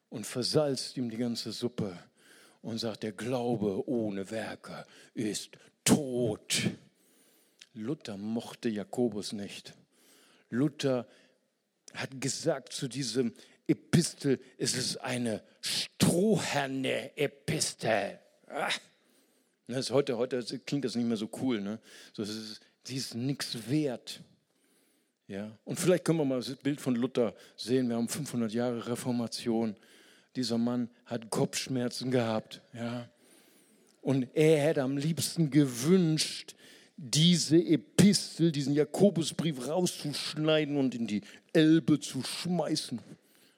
und versalzt ihm die ganze Suppe und sagt, der Glaube ohne Werke ist tot. Luther mochte Jakobus nicht. Luther hat gesagt zu diesem Epistel, es ist eine stroherne Epistel. Ah. Das ist heute, heute klingt das nicht mehr so cool. Ne? So, ist, sie ist nichts wert. Ja? Und vielleicht können wir mal das Bild von Luther sehen. Wir haben 500 Jahre Reformation. Dieser Mann hat Kopfschmerzen gehabt. Ja? Und er hätte am liebsten gewünscht, diese Epistel, diesen Jakobusbrief rauszuschneiden und in die Elbe zu schmeißen.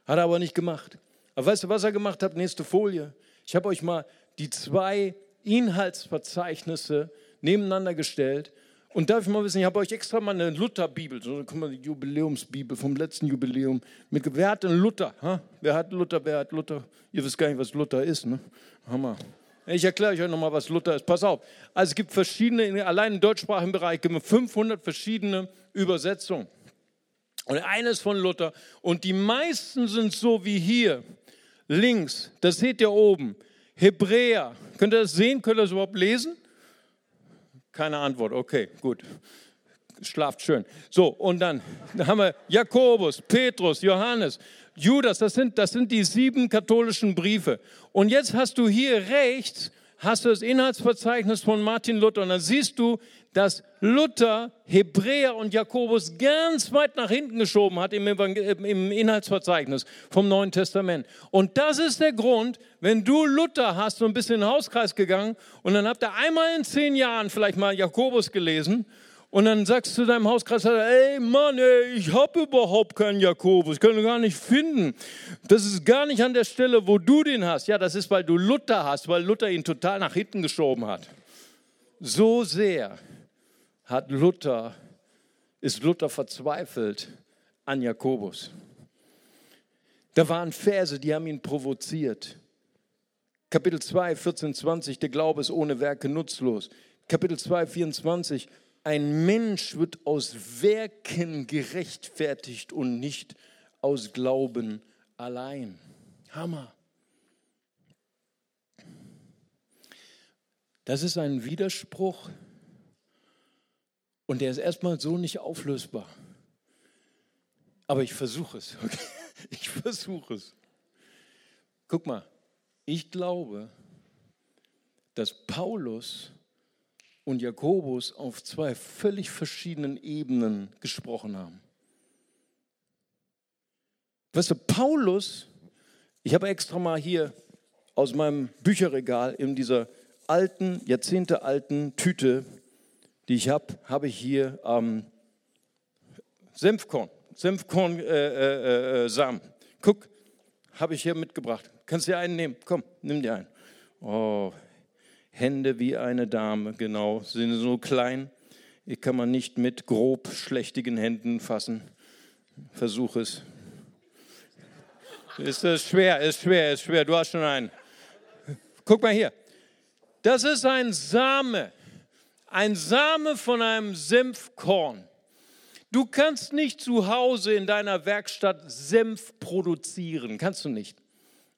Hat er aber nicht gemacht. Aber weißt du, was er gemacht hat? Nächste Folie. Ich habe euch mal die zwei Inhaltsverzeichnisse nebeneinander gestellt. Und darf ich mal wissen, ich habe euch extra mal eine Lutherbibel, so eine Jubiläumsbibel vom letzten Jubiläum mit. Wer hat denn Luther? Ha? Wer hat Luther? Wer hat Luther? Ihr wisst gar nicht, was Luther ist, ne? Hammer. Ich erkläre euch nochmal, was Luther ist. Pass auf. Also es gibt verschiedene, allein im deutschsprachigen Bereich gibt es 500 verschiedene Übersetzungen. Und eines von Luther. Und die meisten sind so wie hier. Links, das seht ihr oben. Hebräer. Könnt ihr das sehen? Könnt ihr das überhaupt lesen? Keine Antwort. Okay, gut. Schlaft schön. So, und dann, dann haben wir Jakobus, Petrus, Johannes, Judas. Das sind, das sind die sieben katholischen Briefe. Und jetzt hast du hier rechts, hast du das Inhaltsverzeichnis von Martin Luther. Und dann siehst du, dass Luther Hebräer und Jakobus ganz weit nach hinten geschoben hat im, im, Inhaltsverzeichnis vom Neuen Testament. Und das ist der Grund, wenn du Luther hast, so ein bisschen in den Hauskreis gegangen und dann habt ihr einmal in zehn Jahren vielleicht mal Jakobus gelesen und dann sagst du deinem Hauskreis, ey Mann, ey, ich habe überhaupt keinen Jakobus, ich kann ihn gar nicht finden. Das ist gar nicht an der Stelle, wo du den hast. Ja, das ist, weil du Luther hast, weil Luther ihn total nach hinten geschoben hat. So sehr hat Luther, ist Luther verzweifelt an Jakobus. Da waren Verse, die haben ihn provoziert. Kapitel 2, 14, 20, der Glaube ist ohne Werke nutzlos. Kapitel 2, 24, ein Mensch wird aus Werken gerechtfertigt und nicht aus Glauben allein. Hammer. Das ist ein Widerspruch und der ist erstmal so nicht auflösbar. Aber ich versuche es. Okay? Ich versuche es. Guck mal, ich glaube, dass Paulus und Jakobus auf zwei völlig verschiedenen Ebenen gesprochen haben. Weißt du, Paulus, ich habe extra mal hier aus meinem Bücherregal in dieser alten, jahrzehntealten Tüte die ich habe, habe ich hier ähm, Senfkorn, Senfkorn äh, äh, äh. Guck, habe ich hier mitgebracht. Kannst du dir einen nehmen? Komm, nimm dir einen. Oh, Hände wie eine Dame, genau, sind so klein. Ich kann man nicht mit grob schlechtigen Händen fassen. Versuch es. Ist das schwer, ist schwer, ist schwer. Du hast schon einen. Guck mal hier. Das ist ein Same ein Same von einem Senfkorn. Du kannst nicht zu Hause in deiner Werkstatt Senf produzieren, kannst du nicht.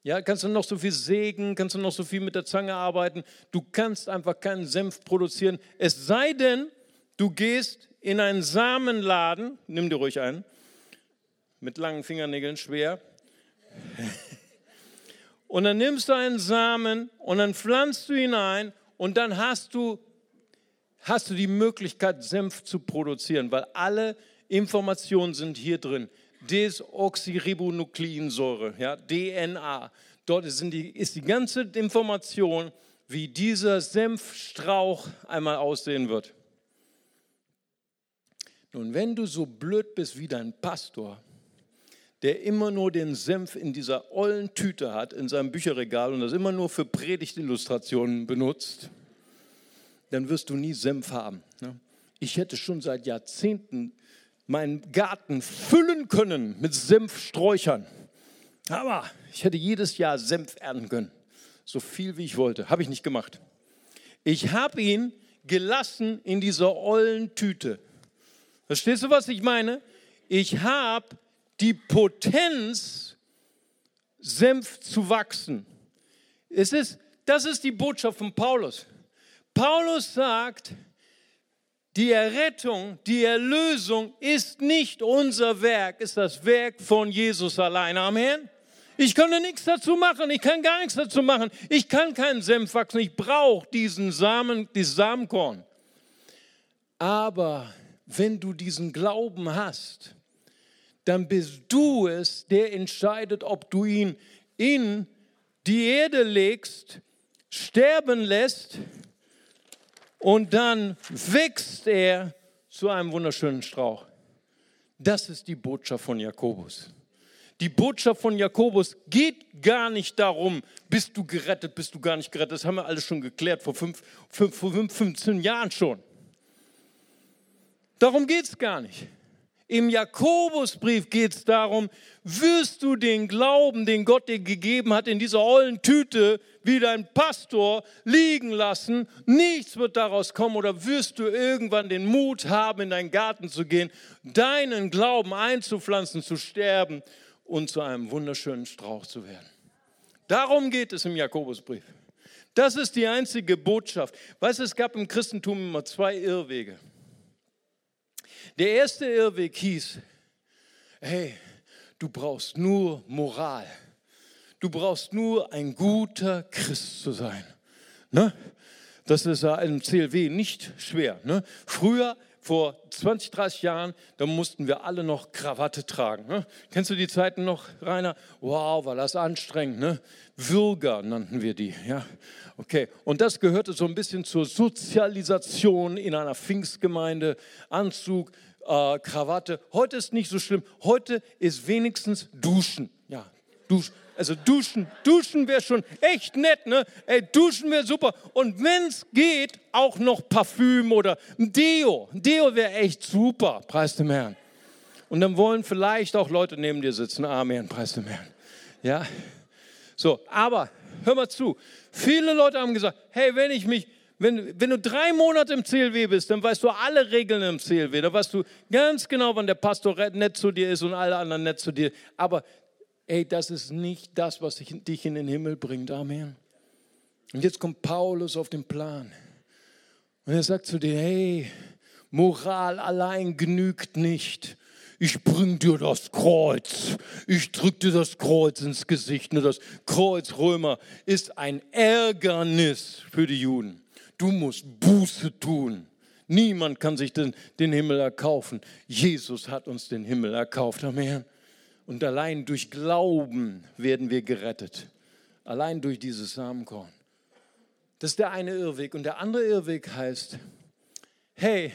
Ja, kannst du noch so viel sägen, kannst du noch so viel mit der Zange arbeiten. Du kannst einfach keinen Senf produzieren. Es sei denn, du gehst in einen Samenladen, nimm dir ruhig einen, mit langen Fingernägeln schwer. Und dann nimmst du einen Samen und dann pflanzt du ihn ein und dann hast du hast du die Möglichkeit, Senf zu produzieren, weil alle Informationen sind hier drin. Desoxyribonukleinsäure, ja, DNA. Dort ist die, ist die ganze Information, wie dieser Senfstrauch einmal aussehen wird. Nun, wenn du so blöd bist wie dein Pastor, der immer nur den Senf in dieser ollen Tüte hat, in seinem Bücherregal und das immer nur für Predigtillustrationen benutzt, dann wirst du nie Senf haben. Ne? Ich hätte schon seit Jahrzehnten meinen Garten füllen können mit Senfsträuchern. Aber ich hätte jedes Jahr Senf ernten können. So viel wie ich wollte. Habe ich nicht gemacht. Ich habe ihn gelassen in dieser ollen Tüte. Verstehst du, was ich meine? Ich habe die Potenz, Senf zu wachsen. Es ist, das ist die Botschaft von Paulus. Paulus sagt, die Errettung, die Erlösung ist nicht unser Werk, ist das Werk von Jesus allein. Amen. Ich kann nichts dazu machen, ich kann gar nichts dazu machen. Ich kann keinen Senf wachsen, ich brauche diesen Samen, dieses Samenkorn. Aber wenn du diesen Glauben hast, dann bist du es, der entscheidet, ob du ihn in die Erde legst, sterben lässt und dann wächst er zu einem wunderschönen Strauch. Das ist die Botschaft von Jakobus. Die Botschaft von Jakobus geht gar nicht darum, bist du gerettet, bist du gar nicht gerettet. Das haben wir alles schon geklärt, vor, fünf, fünf, vor 15 Jahren schon. Darum geht es gar nicht. Im Jakobusbrief geht es darum, wirst du den Glauben, den Gott dir gegeben hat, in dieser ollen Tüte wie dein Pastor liegen lassen, nichts wird daraus kommen oder wirst du irgendwann den Mut haben, in deinen Garten zu gehen, deinen Glauben einzupflanzen, zu sterben und zu einem wunderschönen Strauch zu werden. Darum geht es im Jakobusbrief. Das ist die einzige Botschaft. Weißt du, es gab im Christentum immer zwei Irrwege. Der erste Irrweg hieß, hey, du brauchst nur Moral. Du brauchst nur ein guter Christ zu sein. Ne? Das ist ja im CLW nicht schwer. Ne? Früher vor 20, 30 Jahren, da mussten wir alle noch Krawatte tragen. Ne? Kennst du die Zeiten noch, Rainer? Wow, war das anstrengend. Ne? Würger nannten wir die. Ja? Okay, und das gehörte so ein bisschen zur Sozialisation in einer Pfingstgemeinde. Anzug, äh, Krawatte. Heute ist nicht so schlimm. Heute ist wenigstens Duschen. Ja, Duschen. Also duschen, duschen wäre schon echt nett, ne? Ey, duschen wäre super. Und wenn es geht, auch noch Parfüm oder Deo. Deo wäre echt super, preis dem Herrn. Und dann wollen vielleicht auch Leute neben dir sitzen. Amen, preis dem Herrn. Ja? So, aber hör mal zu. Viele Leute haben gesagt, hey, wenn ich mich, wenn, wenn du drei Monate im CLW bist, dann weißt du alle Regeln im CLW. Da weißt du ganz genau, wann der Pastor nett zu dir ist und alle anderen nett zu dir. Aber ey, das ist nicht das, was dich in den Himmel bringt. Amen. Und jetzt kommt Paulus auf den Plan. Und er sagt zu dir, hey, Moral allein genügt nicht. Ich bring dir das Kreuz. Ich drück dir das Kreuz ins Gesicht. Nur das Kreuz Römer ist ein Ärgernis für die Juden. Du musst Buße tun. Niemand kann sich den, den Himmel erkaufen. Jesus hat uns den Himmel erkauft. Amen. Und allein durch Glauben werden wir gerettet. Allein durch dieses Samenkorn. Das ist der eine Irrweg. Und der andere Irrweg heißt, hey,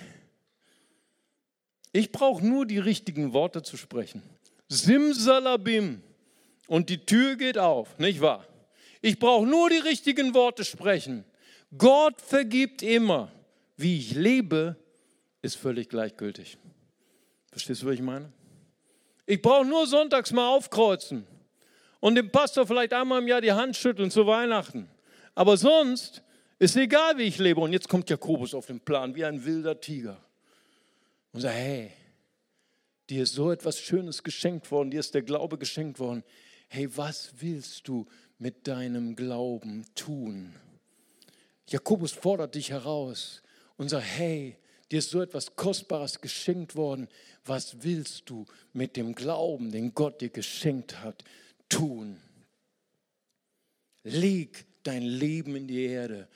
ich brauche nur die richtigen Worte zu sprechen. Simsalabim. Und die Tür geht auf, nicht wahr? Ich brauche nur die richtigen Worte sprechen. Gott vergibt immer. Wie ich lebe, ist völlig gleichgültig. Verstehst du, was ich meine? Ich brauche nur sonntags mal aufkreuzen und dem Pastor vielleicht einmal im Jahr die Hand schütteln zu Weihnachten. Aber sonst ist egal, wie ich lebe. Und jetzt kommt Jakobus auf den Plan wie ein wilder Tiger und sagt, hey, dir ist so etwas Schönes geschenkt worden, dir ist der Glaube geschenkt worden. Hey, was willst du mit deinem Glauben tun? Jakobus fordert dich heraus und sagt, hey, dir ist so etwas Kostbares geschenkt worden. Was willst du mit dem Glauben, den Gott dir geschenkt hat, tun? Leg dein Leben in die Erde.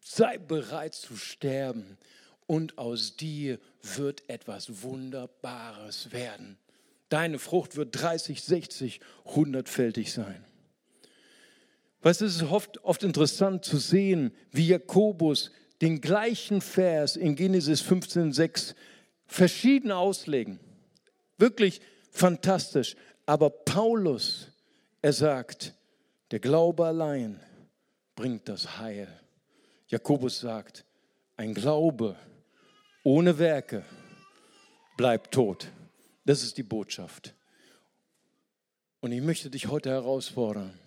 Sei bereit zu sterben. Und aus dir wird etwas Wunderbares werden. Deine Frucht wird 30, 60, 100-fältig sein. Es ist oft, oft interessant zu sehen, wie Jakobus den gleichen Vers in Genesis 15,6 verschieden auslegen. Wirklich fantastisch. Aber Paulus, er sagt, der Glaube allein bringt das Heil. Jakobus sagt, ein Glaube ohne Werke bleibt tot. Das ist die Botschaft. Und ich möchte dich heute herausfordern,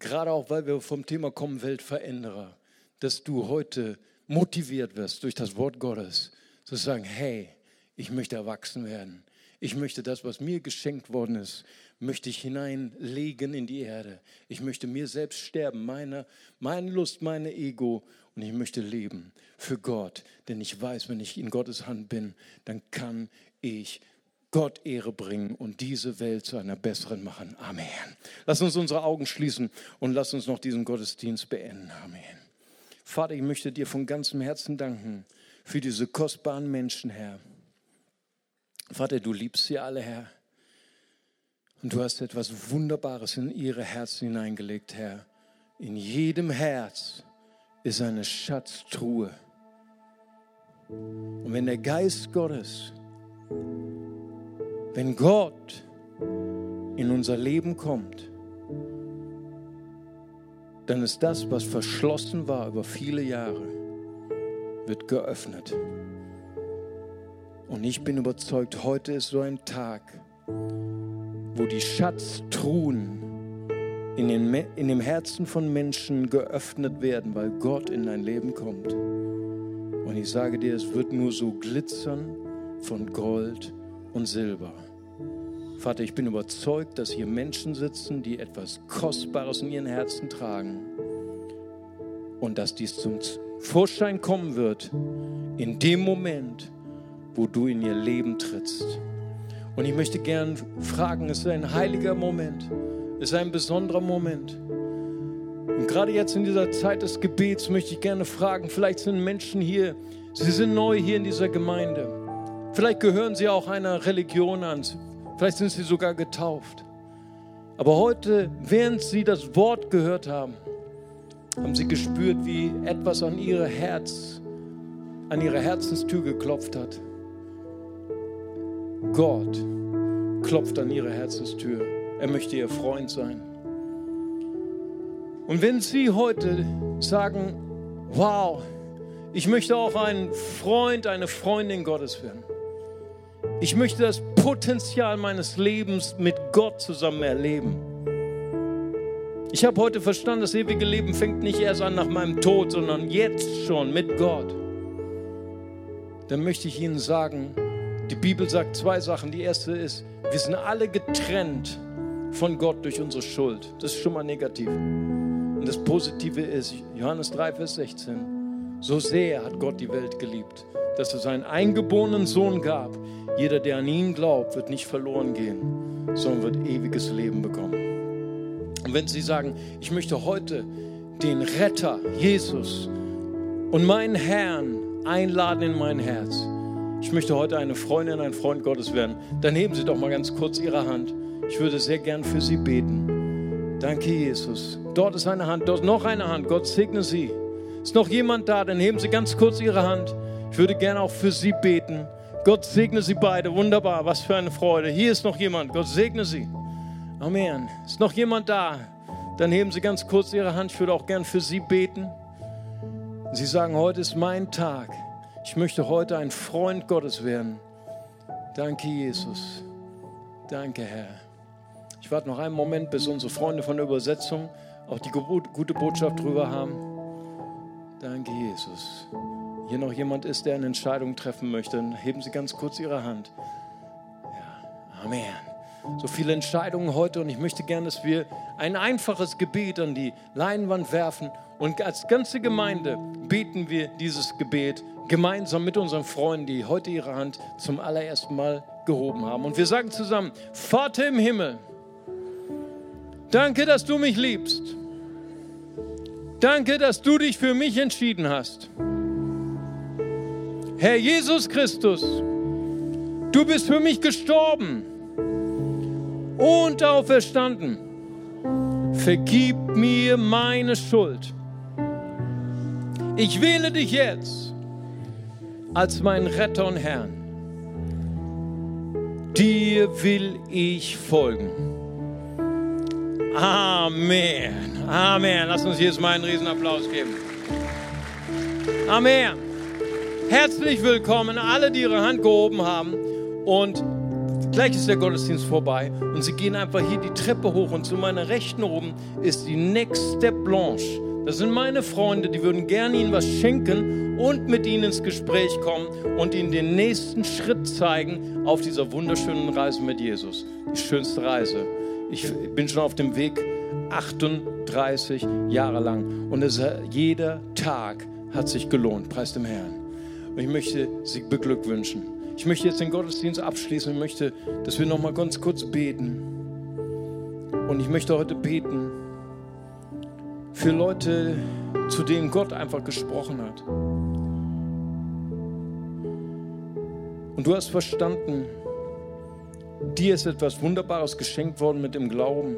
gerade auch weil wir vom Thema kommen, Weltveränderer dass du heute motiviert wirst durch das Wort Gottes, zu sagen, hey, ich möchte erwachsen werden. Ich möchte das, was mir geschenkt worden ist, möchte ich hineinlegen in die Erde. Ich möchte mir selbst sterben, meine, meine Lust, meine Ego und ich möchte leben für Gott, denn ich weiß, wenn ich in Gottes Hand bin, dann kann ich Gott Ehre bringen und diese Welt zu einer besseren machen. Amen. Lass uns unsere Augen schließen und lass uns noch diesen Gottesdienst beenden. Amen. Vater, ich möchte dir von ganzem Herzen danken für diese kostbaren Menschen, Herr. Vater, du liebst sie alle, Herr. Und du hast etwas Wunderbares in ihre Herzen hineingelegt, Herr. In jedem Herz ist eine Schatztruhe. Und wenn der Geist Gottes, wenn Gott in unser Leben kommt, dann ist das, was verschlossen war über viele Jahre, wird geöffnet. Und ich bin überzeugt, heute ist so ein Tag, wo die Schatztruhen in, den, in dem Herzen von Menschen geöffnet werden, weil Gott in dein Leben kommt. Und ich sage dir, es wird nur so glitzern von Gold und Silber. Vater, ich bin überzeugt, dass hier Menschen sitzen, die etwas Kostbares in ihren Herzen tragen und dass dies zum Vorschein kommen wird in dem Moment, wo du in ihr Leben trittst. Und ich möchte gern fragen, es ist ein heiliger Moment, es ist ein besonderer Moment. Und gerade jetzt in dieser Zeit des Gebets möchte ich gerne fragen, vielleicht sind Menschen hier, sie sind neu hier in dieser Gemeinde. Vielleicht gehören sie auch einer Religion an. Vielleicht sind sie sogar getauft. Aber heute, während sie das Wort gehört haben, haben sie gespürt, wie etwas an ihre Herz, an ihre Herzenstür geklopft hat. Gott klopft an ihre Herzenstür. Er möchte ihr Freund sein. Und wenn Sie heute sagen, wow, ich möchte auch ein Freund, eine Freundin Gottes werden. Ich möchte das Potenzial meines Lebens mit Gott zusammen erleben. Ich habe heute verstanden, das ewige Leben fängt nicht erst an nach meinem Tod, sondern jetzt schon mit Gott. Dann möchte ich Ihnen sagen, die Bibel sagt zwei Sachen. Die erste ist, wir sind alle getrennt von Gott durch unsere Schuld. Das ist schon mal negativ. Und das Positive ist, Johannes 3, Vers 16, so sehr hat Gott die Welt geliebt, dass er seinen eingeborenen Sohn gab. Jeder, der an ihn glaubt, wird nicht verloren gehen, sondern wird ewiges Leben bekommen. Und wenn Sie sagen, ich möchte heute den Retter, Jesus und meinen Herrn einladen in mein Herz, ich möchte heute eine Freundin, ein Freund Gottes werden, dann heben Sie doch mal ganz kurz Ihre Hand. Ich würde sehr gern für Sie beten. Danke, Jesus. Dort ist eine Hand, dort noch eine Hand. Gott segne Sie. Ist noch jemand da? Dann heben Sie ganz kurz Ihre Hand. Ich würde gerne auch für Sie beten. Gott segne Sie beide. Wunderbar. Was für eine Freude. Hier ist noch jemand. Gott segne Sie. Amen. Ist noch jemand da? Dann heben Sie ganz kurz Ihre Hand. Ich würde auch gern für Sie beten. Sie sagen, heute ist mein Tag. Ich möchte heute ein Freund Gottes werden. Danke, Jesus. Danke, Herr. Ich warte noch einen Moment, bis unsere Freunde von der Übersetzung auch die gute Botschaft drüber haben. Danke, Jesus hier noch jemand ist, der eine Entscheidung treffen möchte, dann heben Sie ganz kurz Ihre Hand. Ja, Amen. So viele Entscheidungen heute und ich möchte gerne, dass wir ein einfaches Gebet an die Leinwand werfen und als ganze Gemeinde beten wir dieses Gebet gemeinsam mit unseren Freunden, die heute ihre Hand zum allerersten Mal gehoben haben. Und wir sagen zusammen, Vater im Himmel, danke, dass du mich liebst. Danke, dass du dich für mich entschieden hast. Herr Jesus Christus, du bist für mich gestorben und auferstanden. Vergib mir meine Schuld. Ich wähle dich jetzt als mein Retter und Herrn. Dir will ich folgen. Amen. Amen. Lass uns jetzt mal einen Riesenapplaus geben. Amen. Herzlich willkommen, alle, die ihre Hand gehoben haben. Und gleich ist der Gottesdienst vorbei. Und sie gehen einfach hier die Treppe hoch. Und zu meiner Rechten oben ist die Next Step Blanche. Das sind meine Freunde, die würden gerne Ihnen was schenken und mit Ihnen ins Gespräch kommen und Ihnen den nächsten Schritt zeigen auf dieser wunderschönen Reise mit Jesus. Die schönste Reise Ich bin schon auf dem Weg 38 Jahre lang. Und es, jeder Tag hat sich gelohnt. Preis dem Herrn. Und ich möchte Sie beglückwünschen. Ich möchte jetzt den Gottesdienst abschließen. Ich möchte, dass wir noch mal ganz kurz beten. Und ich möchte heute beten für Leute, zu denen Gott einfach gesprochen hat. Und du hast verstanden, dir ist etwas Wunderbares geschenkt worden mit dem Glauben.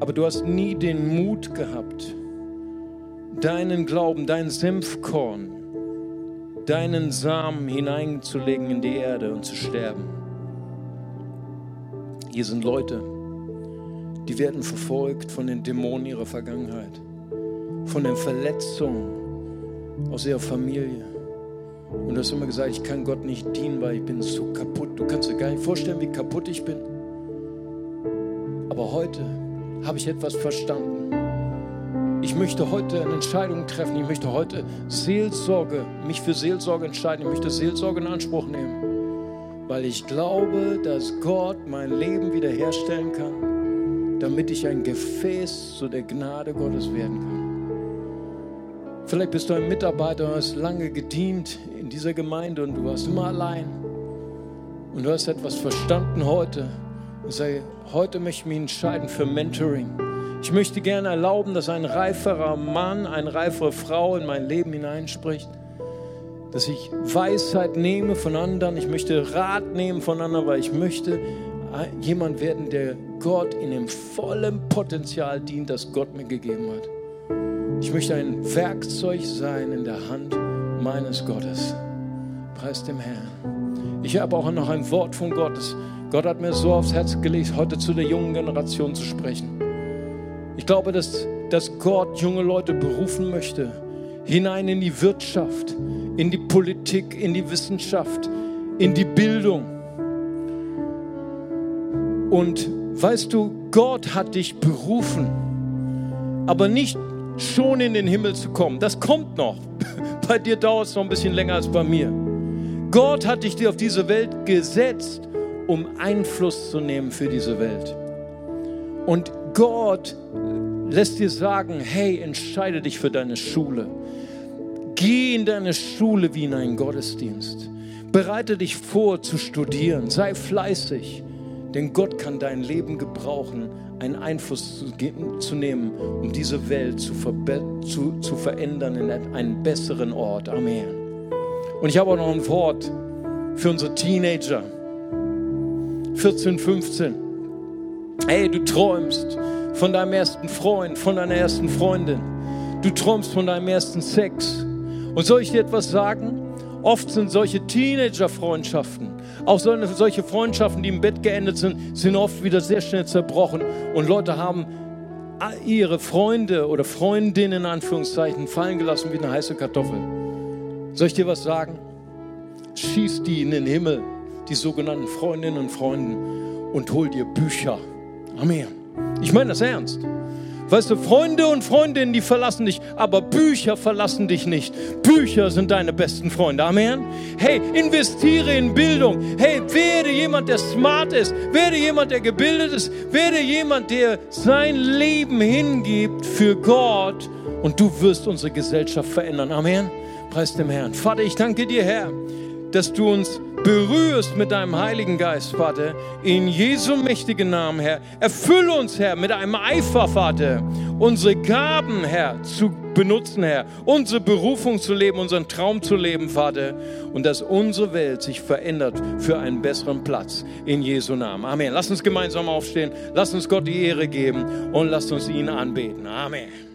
Aber du hast nie den Mut gehabt, deinen Glauben, dein Senfkorn, deinen Samen hineinzulegen in die Erde und zu sterben. Hier sind Leute, die werden verfolgt von den Dämonen ihrer Vergangenheit, von den Verletzungen aus ihrer Familie. Und du hast immer gesagt, ich kann Gott nicht dienen, weil ich bin so kaputt. Du kannst dir gar nicht vorstellen, wie kaputt ich bin. Aber heute habe ich etwas verstanden. Ich möchte heute eine Entscheidung treffen. Ich möchte heute Seelsorge, mich für Seelsorge entscheiden. Ich möchte Seelsorge in Anspruch nehmen. Weil ich glaube, dass Gott mein Leben wiederherstellen kann, damit ich ein Gefäß zu der Gnade Gottes werden kann. Vielleicht bist du ein Mitarbeiter und hast lange gedient in dieser Gemeinde und du warst immer allein. Und du hast etwas verstanden heute. Und sage, heute möchte ich mich entscheiden für Mentoring. Ich möchte gerne erlauben, dass ein reiferer Mann, eine reifere Frau in mein Leben hineinspricht. Dass ich Weisheit nehme von anderen. Ich möchte Rat nehmen von anderen, weil ich möchte jemand werden, der Gott in dem vollen Potenzial dient, das Gott mir gegeben hat. Ich möchte ein Werkzeug sein in der Hand meines Gottes. Preis dem Herrn. Ich habe auch noch ein Wort von Gottes. Gott hat mir so aufs Herz gelegt, heute zu der jungen Generation zu sprechen. Ich glaube, dass, dass Gott junge Leute berufen möchte, hinein in die Wirtschaft, in die Politik, in die Wissenschaft, in die Bildung. Und weißt du, Gott hat dich berufen, aber nicht schon in den Himmel zu kommen. Das kommt noch. Bei dir dauert es noch ein bisschen länger als bei mir. Gott hat dich dir auf diese Welt gesetzt, um Einfluss zu nehmen für diese Welt. Und Gott lässt dir sagen, hey, entscheide dich für deine Schule. Geh in deine Schule wie in einen Gottesdienst. Bereite dich vor zu studieren. Sei fleißig, denn Gott kann dein Leben gebrauchen einen Einfluss zu, zu nehmen, um diese Welt zu, zu, zu verändern in einen besseren Ort. Amen. Und ich habe auch noch ein Wort für unsere Teenager. 14, 15. Hey, du träumst von deinem ersten Freund, von deiner ersten Freundin. Du träumst von deinem ersten Sex. Und soll ich dir etwas sagen? Oft sind solche Teenager-Freundschaften, auch solche Freundschaften, die im Bett geendet sind, sind oft wieder sehr schnell zerbrochen. Und Leute haben ihre Freunde oder Freundinnen in Anführungszeichen fallen gelassen wie eine heiße Kartoffel. Soll ich dir was sagen? Schieß die in den Himmel, die sogenannten Freundinnen und Freunde, und hol dir Bücher. Amen. Ich meine das ernst. Weißt du, Freunde und Freundinnen, die verlassen dich, aber Bücher verlassen dich nicht. Bücher sind deine besten Freunde. Amen. Hey, investiere in Bildung. Hey, werde jemand, der smart ist. Werde jemand, der gebildet ist. Werde jemand, der sein Leben hingibt für Gott. Und du wirst unsere Gesellschaft verändern. Amen. Preis dem Herrn. Vater, ich danke dir, Herr, dass du uns berührst mit deinem Heiligen Geist, Vater. In Jesu mächtigen Namen, Herr. Erfülle uns, Herr, mit einem Eifer, Vater, unsere Gaben, Herr, zu benutzen, Herr. Unsere Berufung zu leben, unseren Traum zu leben, Vater. Und dass unsere Welt sich verändert für einen besseren Platz. In Jesu Namen. Amen. Lass uns gemeinsam aufstehen. Lass uns Gott die Ehre geben und lass uns ihn anbeten. Amen.